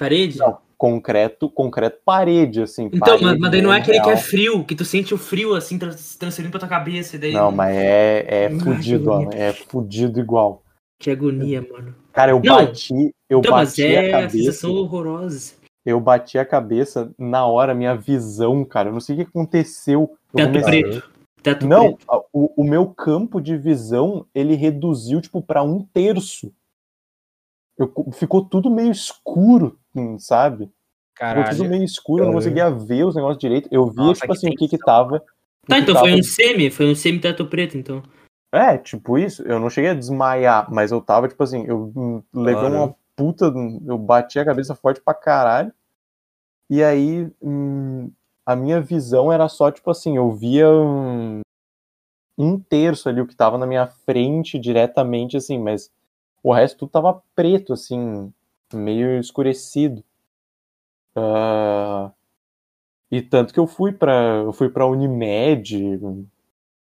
Parede? Não, concreto, concreto parede, assim. Então, parede mas, mas daí não é aquele que é real. frio, que tu sente o frio assim trans- transferindo pra tua cabeça. Daí... Não, mas é, é fudido, ó. É fudido igual. Que agonia, mano. Cara, eu Não. bati, eu Então, mas bati é a cabeça. sensação horrorosa. Eu bati a cabeça na hora, minha visão, cara. Eu não sei o que aconteceu. Eu Teto comecei- preto. Teto Não, preto. o, o meu campo de visão, ele reduziu, tipo, pra um terço. Eu co- ficou tudo meio escuro, hum, sabe? Tudo Caralho. meio escuro, eu não conseguia ver os negócios direito. Eu via, Nossa, tipo assim, o que que tava. Tá, então tava- foi um semi, foi um semi teto preto, então. É, tipo isso. Eu não cheguei a desmaiar, mas eu tava, tipo assim, eu hum, levei Claro. uma puta. Eu bati a cabeça forte pra caralho. E aí, hum, a minha visão era só, tipo assim, eu via um, um terço ali, o que tava na minha frente diretamente, assim, mas o resto tudo tava preto, assim, meio escurecido. Ah, e tanto que eu fui pra, eu fui pra Unimed,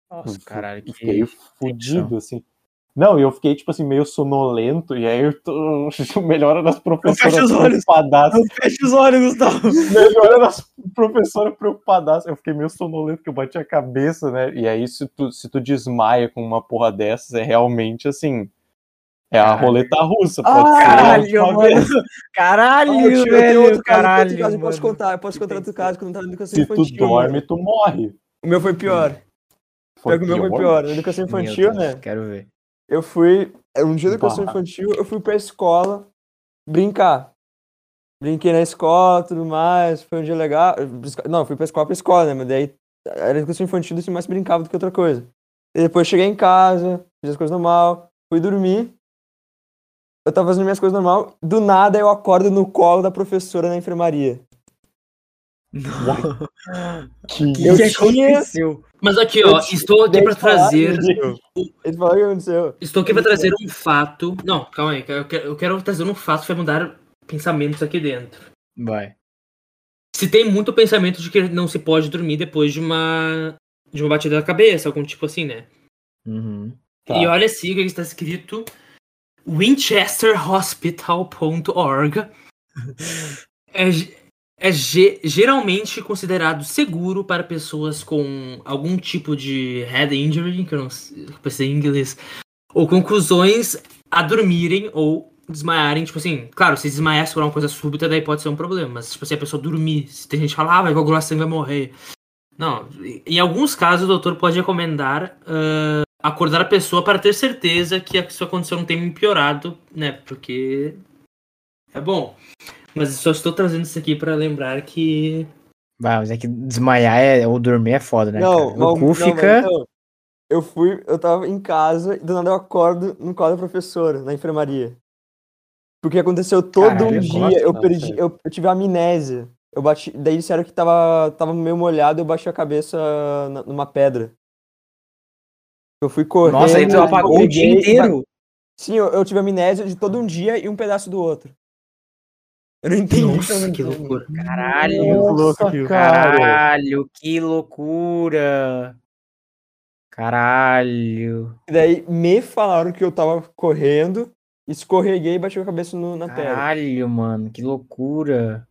Nossa, caralho, que. fiquei fudido, assim. Não, e eu fiquei, tipo assim, meio sonolento, e aí eu tô. Melhora das professoras fecha os olhos. preocupadas. Fecha os olhos, Gustavo. Melhora das professoras preocupadas. Eu fiquei meio sonolento, porque eu bati a cabeça, né? E aí, se tu, se tu desmaia com uma porra dessas, é realmente assim. É a roleta russa, pode Ah, ser. mano. Caralho, Ah, eu, velho. outro caso, caralho. caso, eu posso contar, eu posso Que contar outro caso quando tá na educação Se tu infantil. dorme, mano. tu morre. O meu foi pior. Foi Pior que o meu foi pior. Na educação infantil, Deus, né? Quero ver. Eu fui. é, Um dia da educação infantil, eu fui pra escola brincar. Brinquei na escola tudo mais. Foi um dia legal. Não, fui pra escola pra escola, né? Mas daí era educação infantil, assim, mais brincava do que outra coisa. E depois cheguei em casa, fiz as coisas normal, fui dormir. Eu tava fazendo minhas coisas normal. Do nada eu acordo no colo da professora na enfermaria. Que O que, Eu que tinha- aconteceu? Mas aqui, ó, te- estou aqui falar, trazer. Ele falou o que aconteceu. Estou aqui pra trazer um fato. Não, calma aí. Eu quero, eu quero trazer um fato que vai mudar pensamentos aqui dentro. Vai. Se tem muito pensamento de que não se pode dormir depois de uma. de uma batida da cabeça, algum tipo assim, né? Uhum. Tá. E olha assim que está escrito winchesterhospital.org é, é ge- geralmente considerado seguro para pessoas com algum tipo de head injury, que eu não sei pensei em inglês, ou conclusões a dormirem ou desmaiarem, tipo assim, claro, se desmaiar por uma coisa súbita, daí pode ser um problema, mas tipo, se a pessoa dormir, se tem gente que fala, ah, vai coagular sangue, vai morrer. Não, em alguns casos o doutor pode recomendar ah, acordar a pessoa para ter certeza que a sua condição não tem piorado, né? Porque é bom. Mas só estou trazendo isso aqui para lembrar que Vai, mas é que desmaiar é, ou dormir é foda, né? Não, cara? não, o cu não, fica. então, eu fui, eu tava em casa e do nada eu acordo no colo da professora, na enfermaria. Porque aconteceu todo Caralho, um eu dia, eu não, perdi, eu, eu tive amnésia. Eu bati, daí disseram que tava, tava meio molhado, eu bati a cabeça na- numa pedra. Eu fui correndo. Nossa, aí tu apagou o dia inteiro. Sim, eu, eu tive amnésia de todo um dia e um pedaço do outro. Eu não entendi. nossa, que loucura. Caralho, Nossa, aquilo. cara. caralho, que loucura. Caralho. E daí me falaram que eu tava correndo, escorreguei e bati a cabeça no- na pedra. Caralho, mano, que loucura.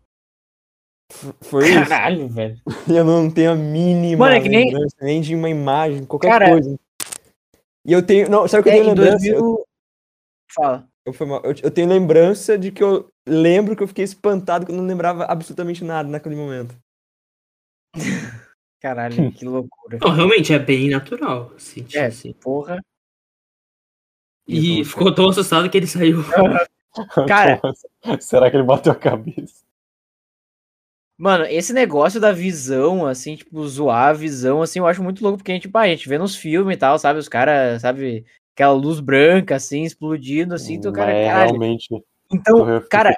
Foi isso. Caralho, velho. Eu não tenho a mínima Mano, é que nem- nem de uma imagem, qualquer Cara- coisa. E eu tenho. Não, sabe o que eu É, tenho em lembrança? Eu, 2000... Fala. eu, foi mal. Eu- eu tenho lembrança de que eu lembro que eu fiquei espantado que eu não lembrava absolutamente nada naquele momento. Caralho, que loucura. Não, realmente é bem natural. Sentir É, assim. porra. E ficou tão assustado que ele saiu. Cara- Será que ele bateu a cabeça? Mano, esse negócio da visão, assim, tipo, zoar a visão, assim, eu acho muito louco, porque a gente, tipo, a gente vê nos filmes e tal, sabe? Os caras, sabe? Aquela luz branca, assim, explodindo, assim, então, cara, é caralho. realmente. Então, cara,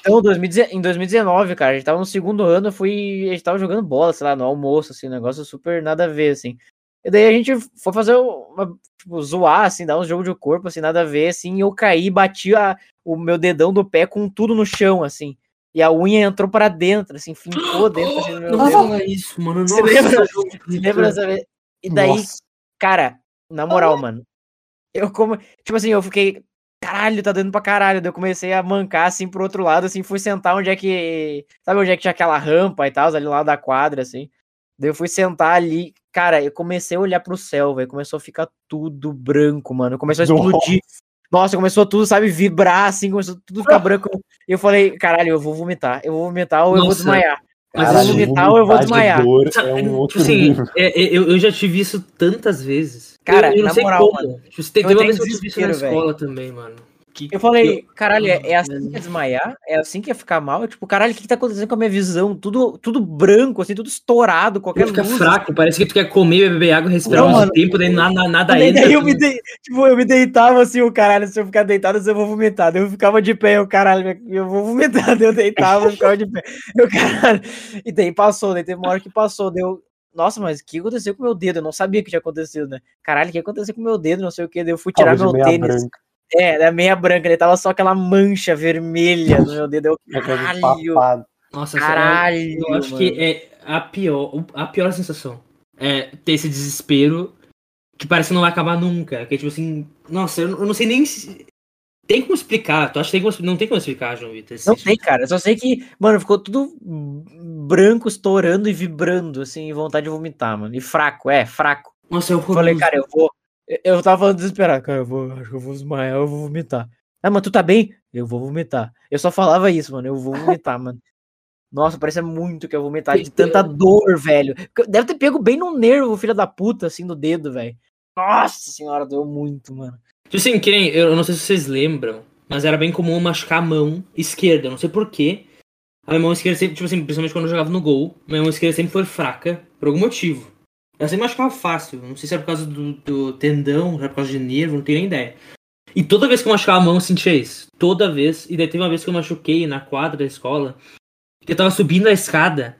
então, 2019 em 2019, cara, a gente tava no segundo ano, eu fui, a gente tava jogando bola, sei lá, no almoço, assim, um negócio super nada a ver, assim. E daí a gente foi fazer uma, tipo, zoar, assim, dar um jogo de corpo, assim, nada a ver, assim, e eu caí bati a, o meu dedão do pé com tudo no chão, assim. E a unha entrou para dentro, assim, fincou dentro assim, meu Não fala isso, mano. Você Nossa, lembra? Você lembra dessa vez? E daí, Nossa. cara, na moral, mano, eu como, tipo assim, eu fiquei, caralho, tá dando pra caralho, daí eu comecei a mancar, assim, pro outro lado, assim, fui sentar onde é que, sabe onde é que tinha aquela rampa e tal, ali lá da quadra, assim, daí eu fui sentar ali, cara, eu comecei a olhar pro céu, velho, começou a ficar tudo branco, mano, começou a explodir, nossa, começou tudo, sabe, vibrar, assim, começou tudo ficar branco, e eu falei, caralho, eu vou vomitar, eu vou vomitar ou eu vou Nossa. desmaiar, Mas eu vou assim, vomitar ou eu vou desmaiar. é um outro tipo assim, é- é- eu, eu já tive isso tantas vezes. Cara, eu, eu não na sei moral, como. mano, Tipo, tem, eu tem uma vez que eu tive isso na escola também, mano. Que- Eu falei, eu- caralho, é, é assim Mas- que ia desmaiar? É assim que ia ficar mal? Tipo, caralho, o que, que tá acontecendo com a minha visão? Tudo, tudo branco, assim, tudo estourado, qualquer Fica luz. fraco, parece que tu quer comer, beber água, respirar Não, mano. tempo, daí nada, nada Daí, entra. daí eu me dei, tipo, eu me deitava assim, o caralho, se eu ficar deitado, eu vou vomitar. Daí eu ficava de pé, eu, caralho, eu vou vomitar. Daí eu deitava, eu ficava de pé. Eu, caralho. E daí passou, daí teve uma hora que passou, deu. Nossa, mas o que aconteceu com o meu dedo? Eu não sabia que tinha acontecido, né? Caralho, o que aconteceu com o meu dedo? Não sei o que. Daí eu fui tirar Tava de meu tênis. branca, É, da meia branca, ele tava só aquela mancha vermelha no meu dedo. Eu, caralho. Nossa, essa- Caralho. eu acho que é a pior, a pior sensação. É ter esse desespero que parece que não vai acabar nunca. Que é tipo assim, nossa, eu, não- eu não sei nem se. Tem como explicar, tu acha que tem como, não tem como explicar, João Vitor? Não sentimento? tem, cara. Eu só sei que, mano, ficou tudo branco, estourando e vibrando, assim, vontade de vomitar, mano. E fraco, é, fraco. Nossa, eu Eu falei, cara, eu vou. Eu- tava falando desesperado, cara, eu vou, acho que eu vou desmaiar, eu vou vomitar. Ah, mas tu tá bem? Eu vou vomitar. Eu só falava isso, mano, eu vou vomitar, mano. Nossa, parecia muito que eu vou vomitar de tanta dor, velho. Deve ter pego bem no nervo, filha da puta, assim, do dedo, velho. Nossa senhora, doeu muito, mano. Tipo assim, que nem, eu não sei se vocês lembram, mas era bem comum machucar a mão esquerda, eu não sei porquê. A minha mão esquerda sempre, tipo assim, principalmente quando eu jogava no gol, minha mão esquerda sempre foi fraca, por algum motivo. Ela sempre machucava fácil, não sei se era por causa do, do tendão, se era por causa de nervo, não tenho nem ideia. E toda vez que eu machucava a mão, eu sentia isso. Toda vez. E daí teve uma vez que eu machuquei na quadra da escola, que eu tava subindo a escada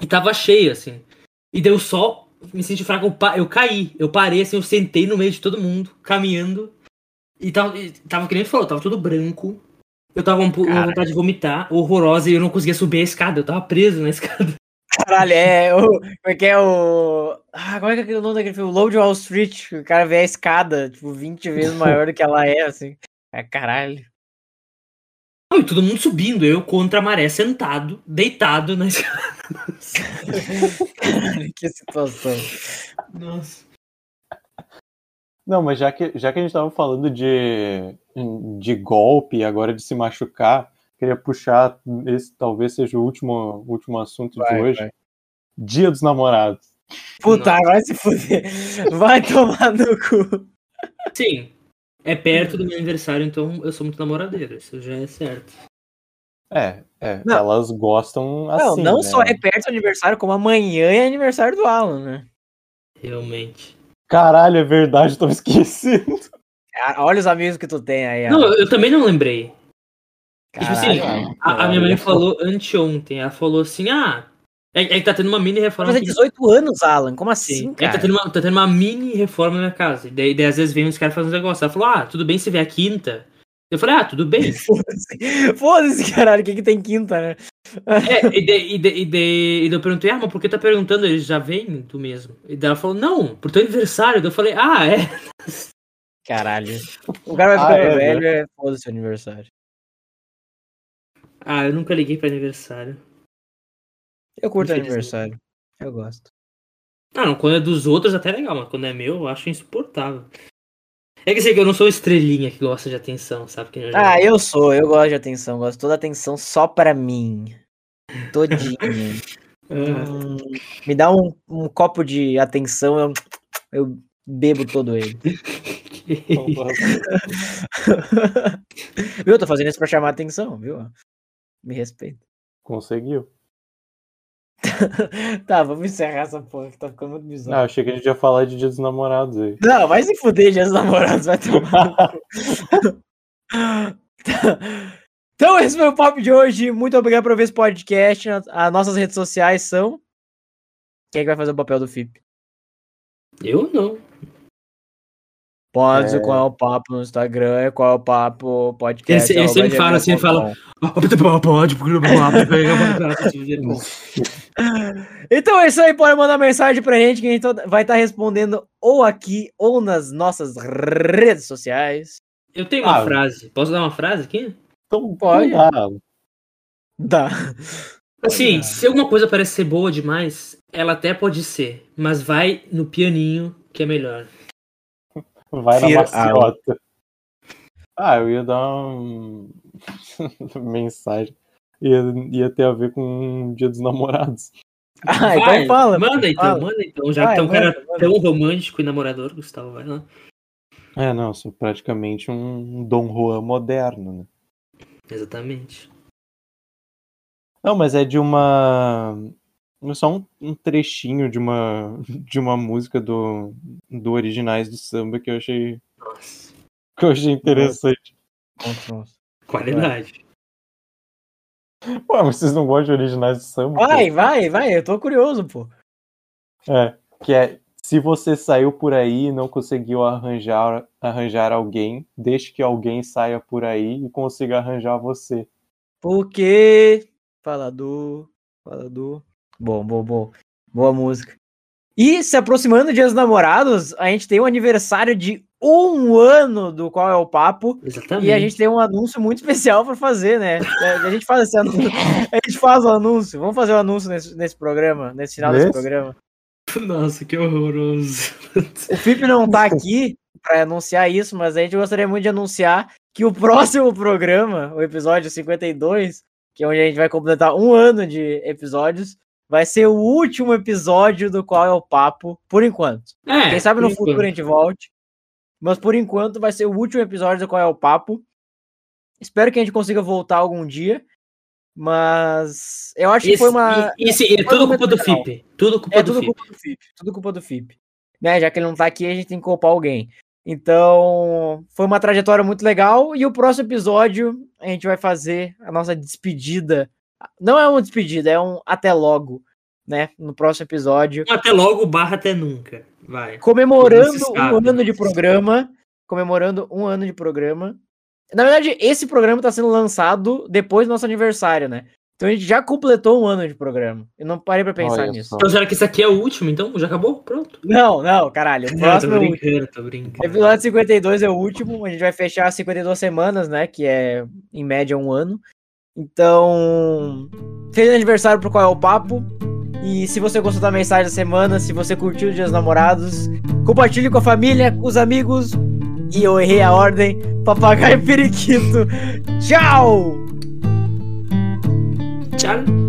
e tava cheio, assim. E daí eu só me senti fraco, eu, eu caí. Eu parei, assim, eu sentei no meio de todo mundo, caminhando. E tava, e tava que nem falou, tava tudo branco. Eu tava Cara. vontade de vomitar, horrorosa, e eu não conseguia subir a escada, eu tava preso na escada. Caralho, é o. Como é que é o. Ah, como é que é aquele nome daquele filme? Load Wall Street. que O cara vê a escada, tipo, 20 vezes maior do que ela é, assim. É caralho. Não, e todo mundo subindo, eu contra a maré, sentado, deitado na escada. Caralho, que situação. Nossa. Não, mas já que, já que a gente tava falando de, de golpe agora de se machucar, queria puxar, esse talvez seja o último, último assunto Vai, de hoje. vai. Dia dos namorados. Puta, vai se fuder. Vai tomar no cu. Sim, é perto do meu aniversário, então eu sou muito namoradeiro, isso já é certo. É, é, Não. elas gostam Não, assim. não né? só é perto do aniversário, como amanhã é aniversário do Alan, né? Realmente. Caralho, é verdade, tô esquecendo. Olha os amigos que tu tem aí, Não, Alan. eu também não lembrei. Tipo assim, a, a minha mãe falou anteontem, ela falou assim, ah, é, é que tá tendo uma mini reforma fazer aqui 18 anos, Alan. Como Sim, assim, é que tá cara? tendo, uma, tá tendo uma mini reforma na minha casa. E daí, daí às vezes vem uns caras fazendo negócio. Ela falou, ah, tudo bem se vier a quinta. Eu falei, ah, tudo bem. Foda-se, Foda-se, caralho. O que, que tem quinta, né? É, e daí, e, daí, e, daí, e daí eu perguntei, ah, mas por que tá perguntando? Eles já vêm tu mesmo. E daí ela falou, não, por teu aniversário. Daí eu falei, ah, é. Caralho. O cara vai Ah, ficando é, velho, é foda-se o aniversário. Ah, eu nunca liguei pra aniversário. Eu curto aniversário. Eu gosto. Ah, não, quando é dos outros até é legal, mas quando é meu, eu acho insuportável. É que sei que eu não sou estrelinha que gosta de atenção, sabe? Eu já- Ah, eu sou, eu gosto de atenção, gosto de toda atenção só pra mim. Todinha. Hum, me dá um, um copo de atenção, eu, eu bebo todo ele. viu? Eu tô fazendo isso pra chamar atenção, viu? Me respeita. Conseguiu. tá, vamos encerrar essa porra que tá ficando muito Ah, bizarro. achei que a gente ia falar de Dia dos Namorados aí. Não, vai se fuder, dia dos namorados, vai tomar. cu. então, esse foi o papo de hoje. Muito obrigado por ouvir esse podcast. As nossas redes sociais são. Quem é que vai fazer o papel do FIP? Eu não. Pode É. qual é o papo no Instagram, é qual é o papo podcast. Ele- ele sempre fala assim, ele fala-. Pode, porque Então é isso aí, pode mandar mensagem pra gente que a gente vai estar respondendo ou aqui ou nas nossas redes sociais. Eu tenho uma Ah, frase. Posso dar uma frase aqui? Então, Pode. dá. Tá. Assim, se alguma coisa parece ser boa demais, ela até pode ser, mas vai no pianinho que é melhor. Vai na Fear maciota. Ah, eu ia dar um... mensagem. Ia, ia ter a ver com o Dia dos Namorados. Ah, então Vai, fala. Manda então, fala. manda então. Já Vai, que tem um cara manda, manda. tão romântico e namorador, Gustavo, vai lá. É, não, sou praticamente um Dom Juan moderno, né? Exatamente. Não, mas é de uma. É Só um, um trechinho de uma, de uma música do, do Originais do Samba que eu achei, Nossa. que eu achei interessante. Qualidade. Pô, mas vocês não gostam de Originais do Samba? pô? Vai, vai, vai, eu tô curioso, pô. É, que é. Se você saiu por aí e não conseguiu arranjar, arranjar alguém, deixe que alguém saia por aí e consiga arranjar você. Porque. Falador, falador. Bom, bom, bom. Boa música. E se aproximando do Dia dos Namorados, a gente tem o aniversário de um ano do Qual é o Papo. Exatamente. E a gente tem um anúncio muito especial para fazer, né? A gente faz esse anúncio. A gente faz o anúncio. Vamos fazer o anúncio nesse, nesse programa, nesse final desse programa. Nossa, que horroroso. O Felipe não tá aqui para anunciar isso, mas a gente gostaria muito de anunciar que o próximo programa, o episódio 52, que é onde a gente vai completar um ano de episódios, vai ser o último episódio do qual é o papo, por enquanto. É, Quem sabe no futuro a gente volte. Mas por enquanto vai ser o último episódio do qual é o papo. Espero que a gente consiga voltar algum dia. Mas eu acho que Esse, foi uma. esse- é foi tudo culpa do. FIP. Tudo culpa É do tudo FIP. culpa do FIP. Tudo culpa do FIP. Né? Já que ele não tá aqui, a gente tem que culpar alguém. Então, foi uma trajetória muito legal. E o próximo episódio, a gente vai fazer a nossa despedida. Não é uma despedida, é um até logo, né? No próximo episódio. Até logo, barra até nunca. Vai. Comemorando um ano de programa. Comemorando um ano de programa. Na verdade, esse programa tá sendo lançado depois do nosso aniversário, né? Então a gente já completou um ano de programa. Eu não parei pra pensar Olha nisso. só. Então será que esse aqui é o último, então? Já acabou? Pronto. Não, não, caralho. O Não, próximo tô é o último. brincando, tô brincando. Episódio 52 é o último, a gente vai fechar 52 semanas, né? Que é em média um ano. Então, feliz aniversário pro Qual é o Papo. E se você gostou da mensagem da semana, se você curtiu o Dia dos Namorados, compartilhe com a família, com os amigos. E eu errei a ordem, papagaio periquito. Tchau! Tchau.